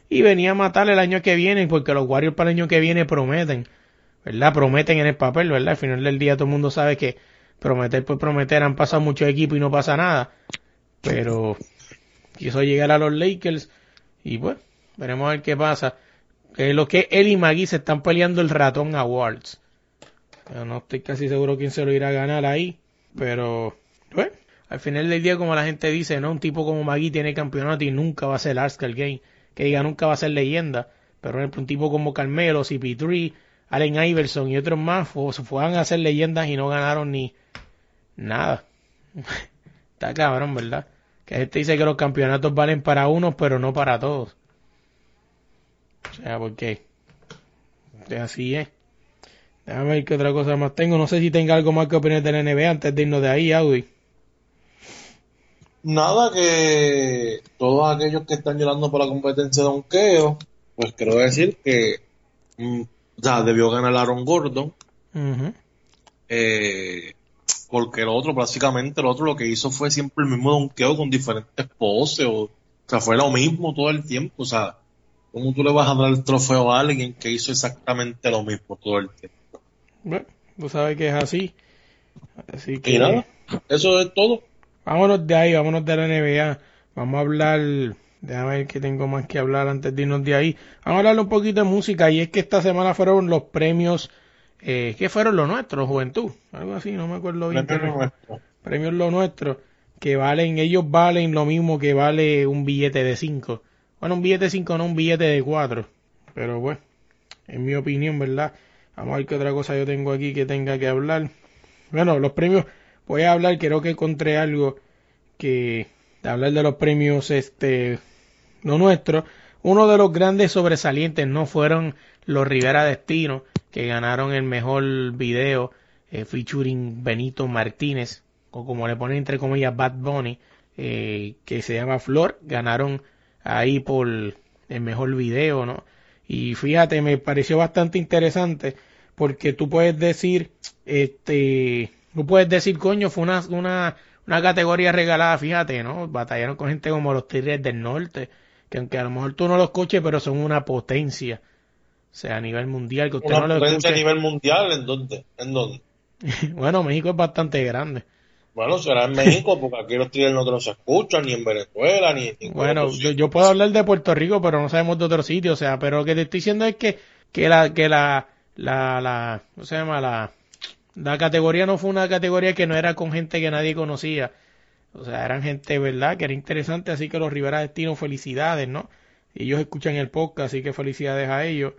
Y venía a matarle el año que viene, porque los Warriors para el año que viene prometen. ¿Verdad? Prometen en el papel, ¿verdad? Al final del día todo el mundo sabe que prometer por prometer han pasado muchos equipos y no pasa nada. Pero quiso llegar a los Lakers y pues, veremos a ver qué pasa. Que lo que él y Magui se están peleando el ratón Awards. Yo no estoy casi seguro quién se lo irá a ganar ahí. Pero, al final del día, como la gente dice, no, un tipo como Magui tiene campeonato y nunca va a ser Arsenal Game. Que diga, nunca va a ser leyenda. Pero, por ejemplo, un tipo como Carmelo, CP3, Allen Iverson y otros más, fueron a hacer leyendas y no ganaron ni nada. Está cabrón, ¿verdad? Que gente dice que los campeonatos valen para unos, pero no para todos. O sea, porque así es. Déjame ver qué otra cosa más tengo. No sé si tenga algo más que opinar de la NBA antes de irnos de ahí, Audi. Nada que todos aquellos que están llorando por la competencia de donkeo, pues quiero decir que mm, ya debió ganar Aaron Gordon. Eh, porque el otro, básicamente, el otro lo que hizo fue siempre el mismo donkeo con diferentes poses. O, o sea, fue lo mismo todo el tiempo. O sea, ¿cómo tú le vas a dar el trofeo a alguien que hizo exactamente lo mismo todo el tiempo? Bueno, tú sabes que es así. Así que Y nada, eso es todo. vámonos de ahí, vámonos de la NBA. Vamos a hablar, déjame ver que tengo más que hablar antes de irnos de ahí. Vamos a hablar un poquito de música y es que esta semana fueron los premios, eh, ¿qué fueron los nuestros? Juventud, algo así, no me acuerdo bien. Premio pero- nuestro. premios lo nuestro, que valen, ellos valen lo mismo que vale un billete de 5. Un billete de 5 no un billete de 4. Pero bueno, en mi opinión, ¿verdad? Vamos a ver qué otra cosa yo tengo aquí que tenga que hablar. Bueno, los premios, voy a hablar, creo que encontré algo que, de hablar de los premios, este, lo nuestro. Uno de los grandes sobresalientes no fueron los Rivera Destino, que ganaron el mejor video eh, featuring Benito Martínez, o como le ponen entre comillas Bad Bunny, eh, que se llama Flor, ganaron ahí por el mejor video, ¿no? Y fíjate, me pareció bastante interesante porque tú puedes decir, este, tú puedes decir, coño, fue una, una, una categoría regalada, fíjate, ¿no? Batallaron con gente como los Tigres del Norte, que aunque a lo mejor tú no los escuches, pero son una potencia. O sea, a nivel mundial, que usted Una no lo a nivel mundial, ¿en dónde? ¿En dónde? Bueno, México es bastante grande. Bueno, será en México, porque aquí los tigres no se escuchan, ni en Venezuela, ni en ningún Bueno, otro yo, sitio. yo puedo hablar de Puerto Rico, pero no sabemos de otro sitio, o sea, pero lo que te estoy diciendo es que, que la, que la, la, la, ¿cómo se llama? La, la categoría no fue una categoría que no era con gente que nadie conocía. O sea, eran gente, ¿verdad? Que era interesante, así que los Rivera Destino, felicidades, ¿no? Ellos escuchan el podcast, así que felicidades a ellos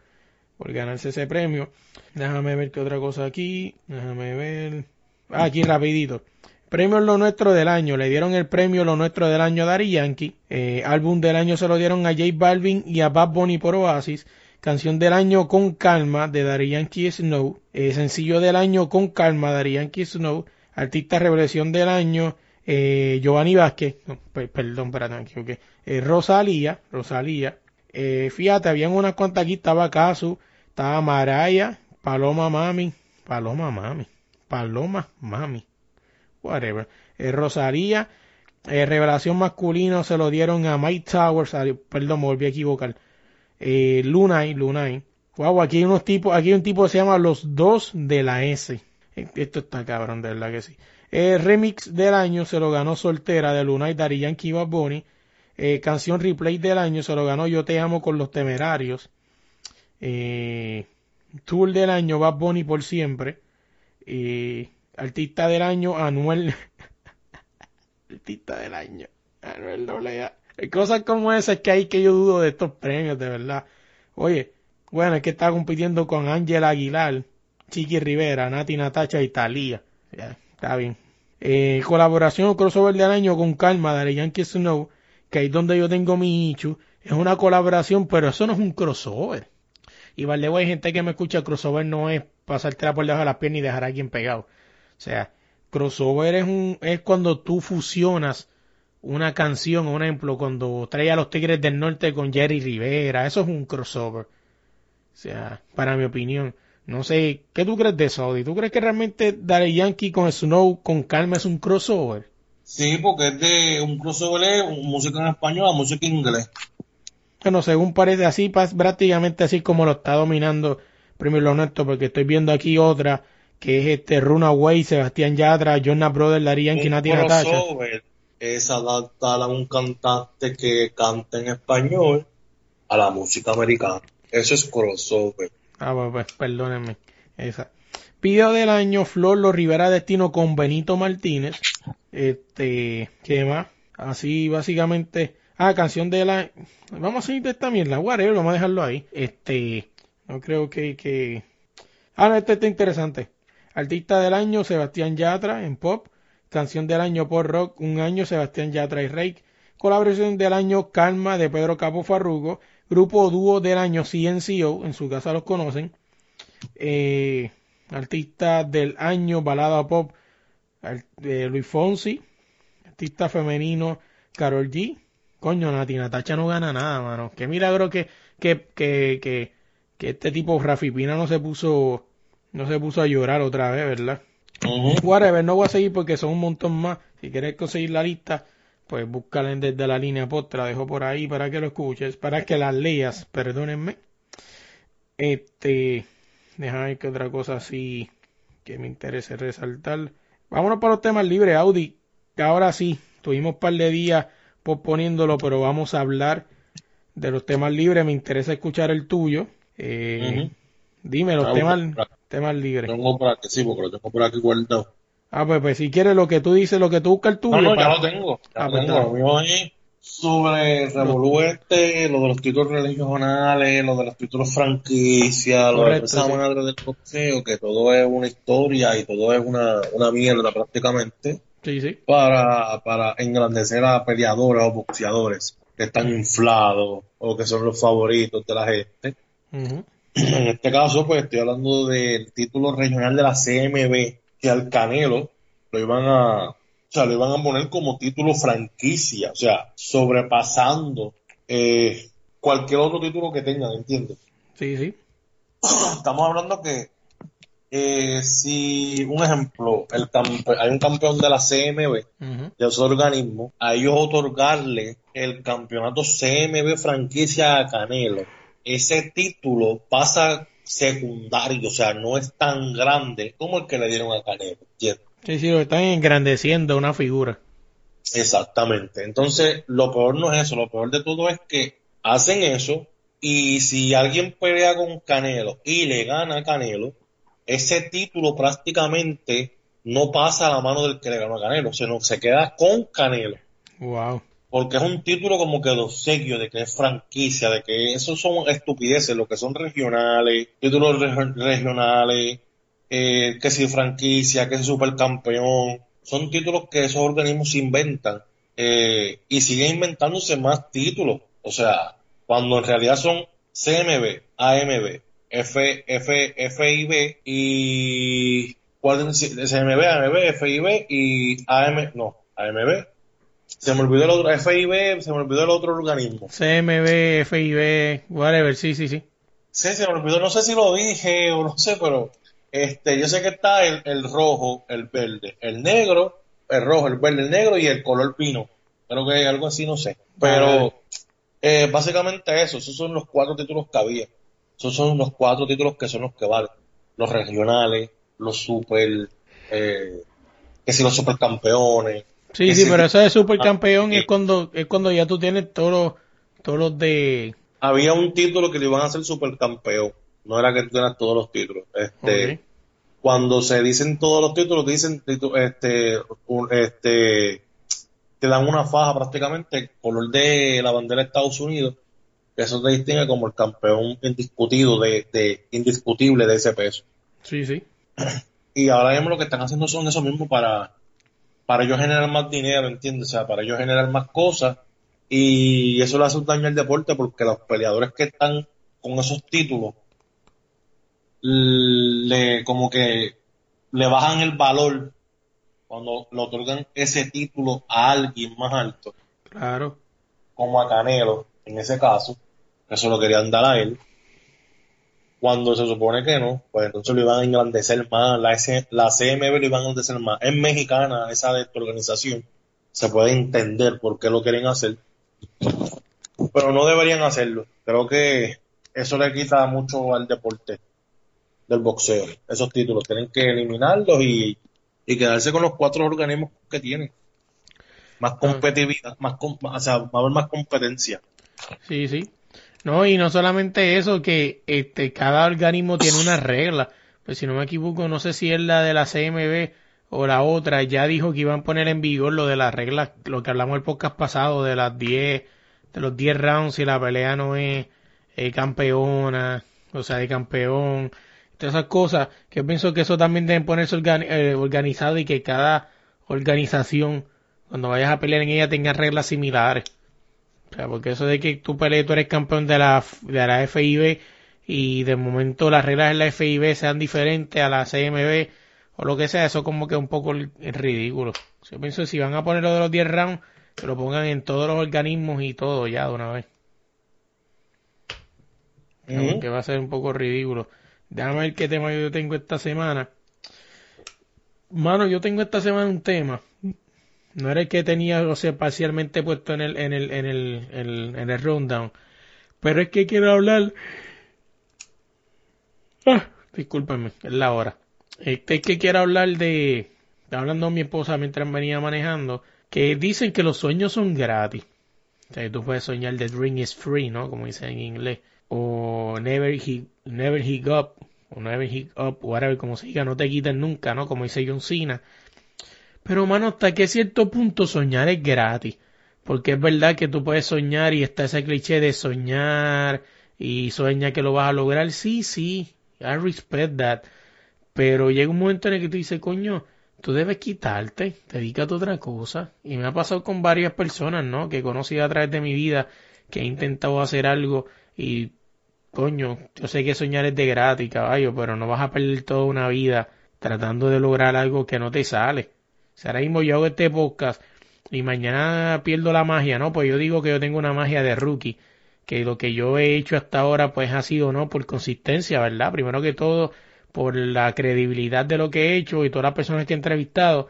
por ganarse ese premio. Déjame ver qué otra cosa aquí. Déjame ver. Ah, aquí rapidito. Premio Lo Nuestro del Año. Le dieron el premio Lo Nuestro del Año a Daddy Yankee. Eh, álbum del año se lo dieron a J Balvin y a Bad Bunny por Oasis. Canción del año Con Calma de Daddy Yankee Snow. Eh, sencillo del año Con Calma Daddy Yankee Snow. Artista Revelación del año eh, Giovanni Vázquez. Perdón, me equivoqué. Eh, Rosalía. Rosalía. Fíjate, habían unas cuantas aquí. Estaba Casu. Estaba Maraya. Paloma Mami. Paloma Mami. Paloma Mami whatever. Eh, Rosalía, eh, revelación masculino se lo dieron a Mike Towers, perdón, me volví a equivocar. Eh, Lunay, Lunay. Wow, aquí hay unos tipos, aquí hay un tipo que se llama Los Dos de la S. Eh, Esto está cabrón, de verdad que sí. Eh, remix del año se lo ganó Soltera de Lunay, Daddy Yankee Bad Bunny. Eh, canción replay del año se lo ganó Yo Te Amo con los Temerarios. Eh, tour del año Bad Bunny por siempre. Eh, artista del año Anuel. artista del año Anuel. Hay Cosas como esas que hay que yo dudo de estos premios, de verdad. Oye, bueno, es que está compitiendo con Ángela Aguilar, Chiqui Rivera, Nati Natacha y Talía. Está bien. Eh, colaboración o crossover del año con Calma de Yankee Snow, que ahí es donde yo tengo mi Ichu. Es una colaboración, pero eso no es un crossover. Y vale, hay gente que me escucha, crossover no es pasártela por debajo de las piernas y dejar a alguien pegado. O sea, crossover es un, es cuando tú fusionas una canción, un ejemplo, cuando trae a los Tigres del Norte con Jerry Rivera, eso es un crossover. O sea, para mi opinión. No sé, ¿qué tú crees de eso, Audi? ¿Tú crees que realmente Daddy Yankee con Snow con calma es un crossover? Sí, porque es de un crossover, es música en español a música en inglés. Bueno, según parece así, prácticamente así como lo está dominando Primero Honesto, porque estoy viendo aquí otra, que es este Runaway, Sebastián Yatra, Jonas Brothers, Daddy Yankee, Un Nati Natasha. es adaptar a un cantante que canta en español a la música americana. Eso es crossover. Ah, pues, pues, perdónenme. Esa. Video del año, Flor Los Rivera Destino con Benito Martínez. Este, ¿qué más? Así, básicamente. Ah, canción de la. Vamos a seguir de esta mierda, whatever, vamos a dejarlo ahí. Este, no creo que, que. Ah, no, este está interesante. Artista del año, Sebastián Yatra en pop. Canción del año por rock, un año, Sebastián Yatra y Rake. Colaboración del año, Calma de Pedro Capo Farrugo. Grupo dúo del año, CNCO, en su casa los conocen. Eh, artista del año, balada pop, eh, Luis Fonsi. Artista femenino, Carol G. Coño, Nati Natacha no gana nada, mano. Qué milagro que, que, que, que, que este tipo Rafi Pina no se puso, no se puso a llorar otra vez, ¿verdad? Whatever, no voy a seguir porque son un montón más. Si quieres conseguir la lista, pues búscala desde la línea post, la dejo por ahí para que lo escuches, para que la leas, perdónenme. Este, déjame que otra cosa así que me interese resaltar. Vámonos para los temas libres, Audi. que Ahora sí, tuvimos un par de días posponiéndolo, pero vamos a hablar de los temas libres. Me interesa escuchar el tuyo. Eh. Dime los Ah, temas. Temas libres. Tengo por aquí, sí, porque lo tengo por aquí guardado. Ah, pues, pues si quieres lo que tú dices, lo que tú buscas el tuyo. No, no, ya lo tengo. Ya Ah, lo pues tengo. Lo mío es sobre Revolú este, lo de los títulos regionales, lo de los títulos franquicia, lo de Correcto, esa sí. madre del boxeo, que todo es una historia y todo es una, una mierda prácticamente, Sí, sí. para, para engrandecer a peleadores o boxeadores que están inflados o que son los favoritos de la gente. Ujú. En este caso, pues estoy hablando del título regional de la CMB, que al Canelo lo iban a, o sea, lo iban a poner como título franquicia, o sea, sobrepasando eh, cualquier otro título que tengan, ¿entiendes? Sí, sí. Estamos hablando que eh, si, un ejemplo, el hay un campeón de la CMB, de ese organismo, a ellos otorgarle el campeonato CMB franquicia a Canelo, ese título pasa secundario, o sea, no es tan grande como el que le dieron a Canelo. ¿entiendes? Sí, sí, lo están engrandeciendo una figura. Exactamente. Entonces, lo peor no es eso, lo peor de todo es que hacen eso y si alguien pelea con Canelo y le gana a Canelo, ese título prácticamente no pasa a la mano del que le ganó a Canelo, sino se queda con Canelo. Wow. Porque es un título como que de obsequio, de que es franquicia, de que esos son estupideces, lo que son regionales, títulos reg- regionales, eh, que si franquicia, que si supercampeón, son títulos que esos organismos inventan eh, y siguen inventándose más títulos, o sea, cuando en realidad son CMB, AMB, F, F, FIB y. CMB, AMB, FIB y AM, no, AMB, se me olvidó el otro, FIB, se me olvidó el otro organismo. CMB, FIB, whatever, sí, sí, sí. Sí, se me olvidó, no sé si lo dije o no sé, pero este, yo sé que está el, el rojo, el verde, el negro, el rojo, el verde, el negro y el color vino. Creo que algo así, no sé. Pero eh, básicamente eso, esos son los cuatro títulos que había. Esos son los cuatro títulos que son los que valen. Los regionales, los super, eh, que si los supercampeones. Sí, sí, pero eso de supercampeón Ah, es cuando es cuando ya tú tienes todos los, todos los de... había un título que le iban a hacer supercampeón. No era que tú tenías todos los títulos. Este. Cuando se dicen todos los títulos, dicen este, un- este, te dan una faja prácticamente, el color de la bandera de Estados Unidos, que eso te distingue como el campeón indiscutido de, de indiscutible de ese peso. Sí, sí. Y ahora mismo lo que están haciendo son eso mismo para, para ellos generar más dinero, ¿entiendes? O sea, para ellos generar más cosas. Y eso le hace un daño al deporte porque los peleadores que están con esos títulos le como que le bajan el valor cuando le otorgan ese título a alguien más alto, Claro. como a Canelo, en ese caso, que eso lo querían dar a él, cuando se supone que no, pues entonces lo iban a engrandecer más, la, S- la CMB lo iban a engrandecer más. Es mexicana esa de esta organización, se puede entender por qué lo quieren hacer, pero no deberían hacerlo. Creo que eso le quita mucho al deporte del boxeo, esos títulos. Tienen que eliminarlos y, y quedarse con los cuatro organismos que tienen. Más competitividad, más, com- o sea, va a haber más competencia. Sí, sí. No, y no solamente eso, que este cada organismo tiene una regla. Pues si no me equivoco, no sé si es la de la CMB o la otra, ya dijo que iban a poner en vigor lo de las reglas, lo que hablamos el podcast pasado, de las 10, de los 10 rounds, si la pelea no es eh, campeona, o sea, de campeón, todas esas cosas, que pienso que eso también deben ponerse eh, organizado y que cada organización, cuando vayas a pelear en ella, tenga reglas similares. O sea, porque eso de que tú pelees, tú eres campeón de la, de la FIB y de momento las reglas en la FIB sean diferentes a la CMB o lo que sea, eso como que es un poco ridículo. Yo pienso que si van a poner lo de los 10 rounds, que lo pongan en todos los organismos y todo ya de una vez. Sea, Ujú. Porque va a ser un poco ridículo. Déjame ver qué tema yo tengo esta semana. Mano, yo tengo esta semana un tema. No era el que tenía, o sea, parcialmente puesto en el, en el, en el, en el, en el rundown. Pero es que quiero hablar. Ah, discúlpenme, es la hora. Este es que quiero hablar de. Estaba hablando con mi esposa mientras venía manejando. Que dicen que los sueños son gratis. O sea, tú puedes soñar the dream is free, ¿no? Como dicen en inglés. O never hit, never hit up. O never hit up, whatever, como se diga, no te quiten nunca, ¿no? Como dice John Cena. Pero, mano, hasta que cierto punto soñar es gratis. Porque es verdad que tú puedes soñar y está ese cliché de soñar y sueña que lo vas a lograr. Sí, sí, I respect that. Pero llega un momento en el que tú dices, coño, tú debes quitarte, dedícate a otra cosa. Y me ha pasado con varias personas, ¿no? Que he conocido a través de mi vida, que he intentado hacer algo y, coño, yo sé que soñar es de gratis, caballo, pero no vas a perder toda una vida tratando de lograr algo que no te sale. Si ahora mismo yo hago este podcast y mañana pierdo la magia, ¿no? Pues yo digo que yo tengo una magia de rookie, que lo que yo he hecho hasta ahora pues ha sido, ¿no? Por consistencia, ¿verdad? Primero que todo, por la credibilidad de lo que he hecho y todas las personas que he entrevistado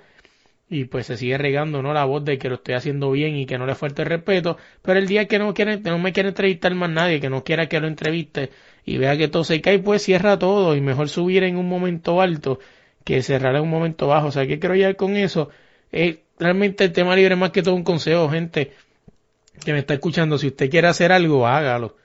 y pues se sigue regando, ¿no? La voz de que lo estoy haciendo bien y que no le falta el respeto, pero el día que no quiere, no me quiere entrevistar más nadie, que no quiera que lo entreviste y vea que todo se cae, pues cierra todo y mejor subir en un momento alto que cerrar en un momento bajo. O sea, ¿qué quiero llegar con eso? Eh, realmente el tema libre es más que todo un consejo, gente que me está escuchando. Si usted quiere hacer algo, hágalo.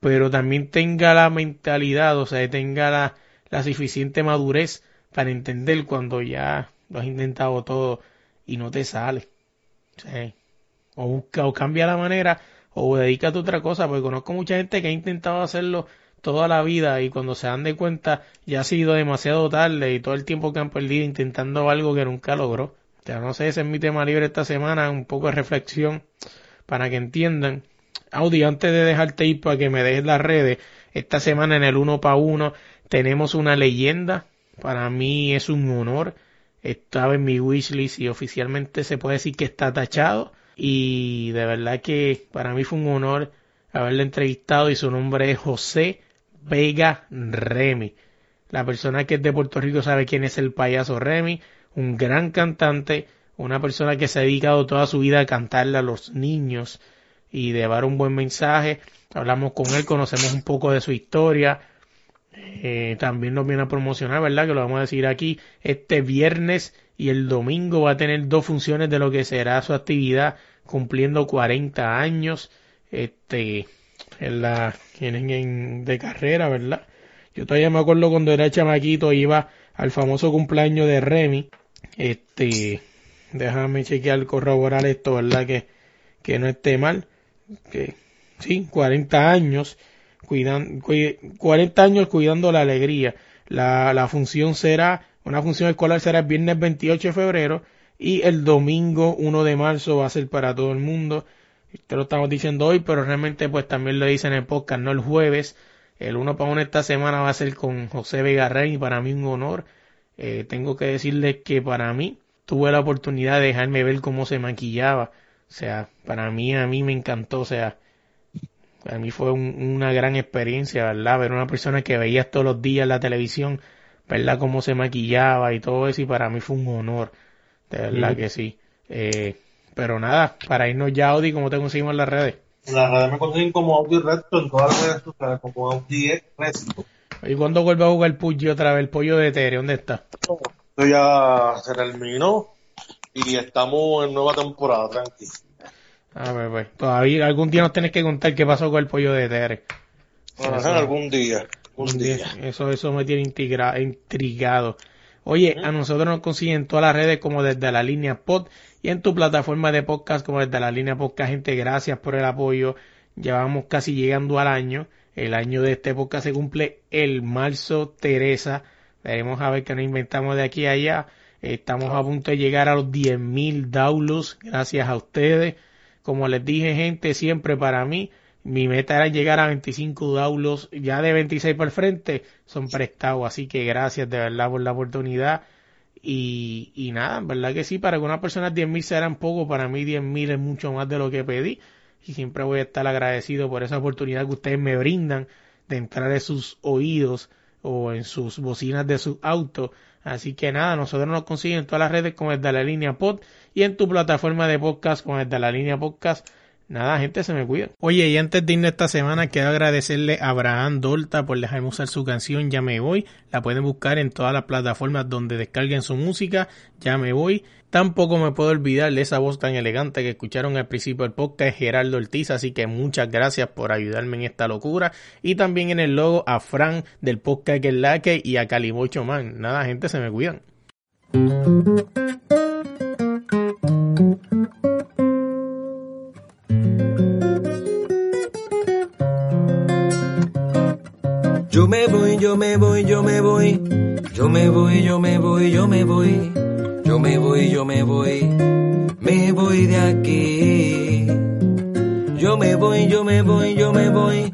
Pero también tenga la mentalidad, o sea, tenga la, la suficiente madurez para entender cuando ya lo has intentado todo y no te sale. Sea, o busca o cambia la manera o dedícate a otra cosa, porque conozco mucha gente que ha intentado hacerlo toda la vida y cuando se dan de cuenta ya ha sido demasiado tarde y todo el tiempo que han perdido intentando algo que nunca logró. O sea, no sé, ese es mi tema libre esta semana, un poco de reflexión para que entiendan. Audi, antes de dejarte ir para que me dejes las redes, esta semana en el uno para uno tenemos una leyenda. Para mí es un honor. Estaba en mi wishlist y oficialmente se puede decir que está tachado. Y de verdad que para mí fue un honor haberle entrevistado y su nombre es José Vega Remy. La persona que es de Puerto Rico sabe quién es el payaso Remy, un gran cantante, una persona que se ha dedicado toda su vida a cantarle a los niños y llevar un buen mensaje. Hablamos con él, conocemos un poco de su historia. Eh, también nos viene a promocionar, ¿verdad? Que lo vamos a decir aquí. Este viernes y el domingo va a tener dos funciones de lo que será su actividad cumpliendo 40 años. Este, en la, en, en, de carrera, ¿verdad? Yo todavía me acuerdo cuando era chamaquito iba al famoso cumpleaños de Remy. Este, déjame chequear, corroborar esto, ¿verdad? Que, que no esté mal. Que, sí, 40 años, cuidan, cuid, 40 años cuidando la alegría. La, la función será, una función escolar será el viernes 28 de febrero y el domingo 1 de marzo va a ser para todo el mundo. Te lo estamos diciendo hoy, pero realmente pues también lo dicen en el podcast, no el jueves. El uno para uno esta semana va a ser con José Vega Rey y para mí un honor. Eh, tengo que decirles que para mí tuve la oportunidad de dejarme ver cómo se maquillaba. O sea, para mí, a mí me encantó. O sea, para mí fue un- una gran experiencia, ¿verdad? Ver una persona que veías todos los días en la televisión, verla cómo se maquillaba y todo eso, y para mí fue un honor. De verdad que sí. Eh, pero nada, para irnos ya, Audi, ¿cómo te conseguimos en las redes? En las redes me consiguen como Audi Resto en todas las redes sociales, como Audi Resto. ¿Y cuándo vuelve a jugar Puggy otra vez? El pollo de Tere, ¿dónde está? Esto ya se terminó y estamos en nueva temporada, tranqui. A ver, pues, todavía algún día nos tenés que contar qué pasó con el pollo de Tere. Bueno, algún día, algún día. Eso, eso me tiene intrigado. Oye, a nosotros nos consiguen en todas las redes como desde la línea pod y en tu plataforma de podcast como desde la línea podcast. Gente, gracias por el apoyo. Llevamos casi llegando al año. El año de este podcast se cumple el marzo Teresa. Veremos a ver qué nos inventamos de aquí a allá. Estamos a punto de llegar a los 10.000 downloads. Gracias a ustedes. Como les dije, gente, siempre para mí, mi meta era llegar a 25 downloads. Ya de 26 por el frente son prestados. Así que gracias de verdad por la oportunidad. Y, y nada, en verdad que sí, para algunas personas 10.000 serán poco. Para mí 10.000 es mucho más de lo que pedí. Y siempre voy a estar agradecido por esa oportunidad que ustedes me brindan de entrar en sus oídos o en sus bocinas de su auto. Así que nada, nosotros nos consiguen en todas las redes como desde la línea pod y en tu plataforma de podcast como desde la línea podcast. Nada, gente, se me cuida. Oye, y antes de irnos esta semana, quiero agradecerle a Abraham Dolta por dejarme usar su canción Ya me voy. La pueden buscar en todas las plataformas donde descarguen su música. Ya me voy. Tampoco me puedo olvidar de esa voz tan elegante que escucharon al principio del podcast, Gerardo Ortiz. Así que muchas gracias por ayudarme en esta locura. Y también en el logo a Fran del podcast que es la y a Calibocho Man. Nada, gente, se me cuidan. Yo me voy, yo me voy, yo me voy. Yo me voy, yo me voy, yo me voy. Yo me voy, yo me voy. Me voy de aquí. Yo me voy, yo me voy, yo me voy.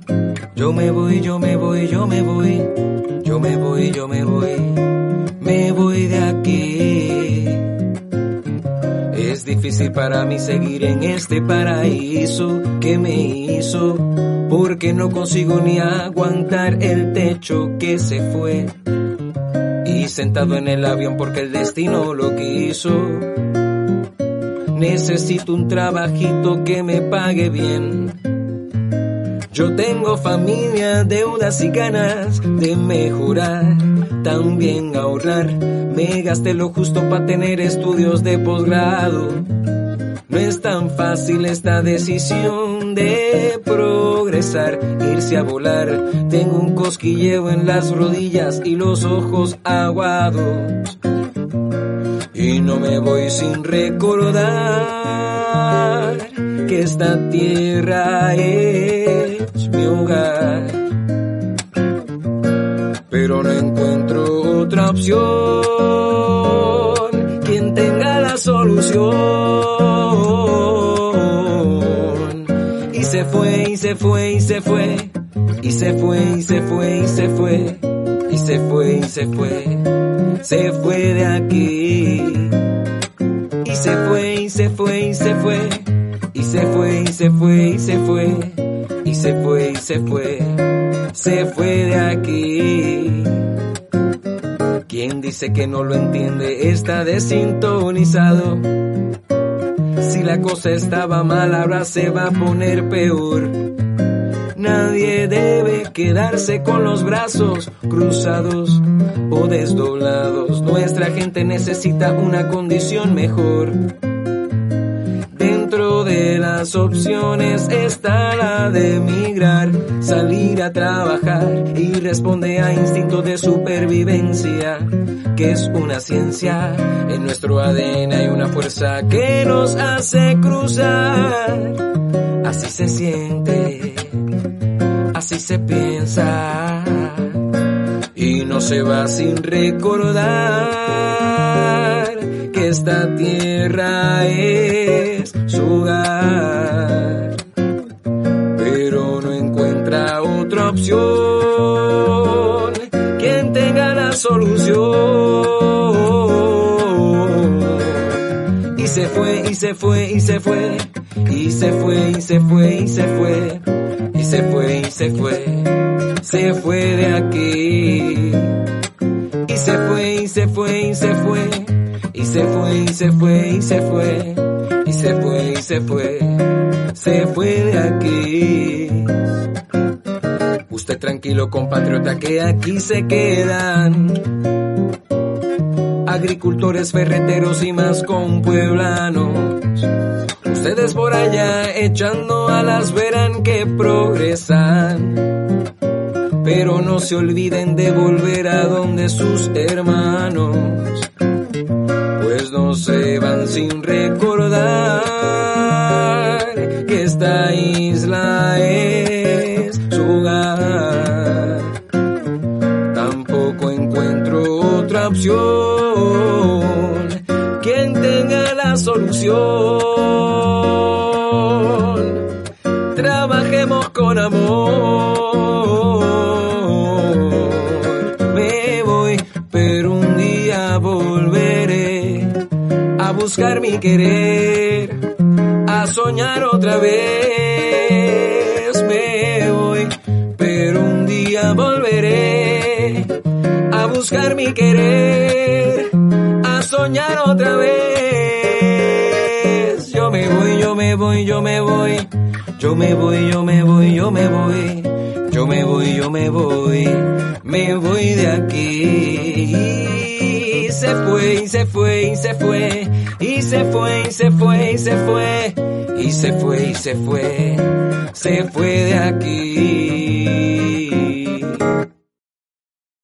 Yo me voy, yo me voy, yo me voy. Yo me voy, yo me voy. Me voy de aquí. Es difícil para mí seguir en este paraíso que me hizo, porque no consigo ni aguantar el techo que se fue. Y sentado en el avión porque el destino lo quiso. Necesito un trabajito que me pague bien. Yo tengo familia, deudas y ganas de mejorar, también ahorrar. Me gasté lo justo para tener estudios de posgrado. No es tan fácil esta decisión de progresar, irse a volar. Tengo un cosquilleo en las rodillas y los ojos aguados. Y no me voy sin recordar que esta tierra es mi hogar. Pero no encuentro otra opción. Quien tenga la solución. Fue, y se fue, y se fue. Y se fue, y se fue, y se fue. Y se fue, y se fue. Se fue de aquí. Y se fue, y se fue, y se fue. Y se fue, y se fue, y se fue. Y se fue, y se fue. Se fue de aquí. Quien dice que no lo entiende está desintonizado. Si la cosa estaba mal, ahora se va a poner peor. Nadie debe quedarse con los brazos cruzados o desdoblados. Nuestra gente necesita una condición mejor. Dentro de las opciones está la de emigrar, salir a trabajar y responde a instinto de supervivencia, que es una ciencia. En nuestro ADN hay una fuerza que nos hace cruzar. Así se siente, se piensa y no se va sin recordar que esta tierra es su hogar. Pero no encuentra otra opción. Quien tenga la solución. se fue, y se fue, y se fue, y se fue, y se fue, y se fue, y se fue, y se fue, se fue de aquí. Y se fue, y se fue, y se fue, y se fue, y se fue, y se fue, y se fue, y se fue, se fue de aquí. Usted tranquilo compatriota que aquí se quedan agricultores, ferreteros y más con pueblanos. Ustedes por allá echando alas verán que progresan. Pero no se olviden de volver a donde sus hermanos, pues no se van sin recordar que esta isla es su hogar. Tampoco encuentro otra opción. Quien tenga la solución, buscar mi querer, a soñar otra vez. Me voy, pero un día volveré a buscar mi querer, a soñar otra vez. Yo me voy, yo me voy, yo me voy, yo me voy, yo me voy, yo me voy, yo me voy, yo me voy, me voy de aquí. Se fue, se fue, se fue, se fue, y se fue, y se fue, y se fue, y se fue, se fue de aquí.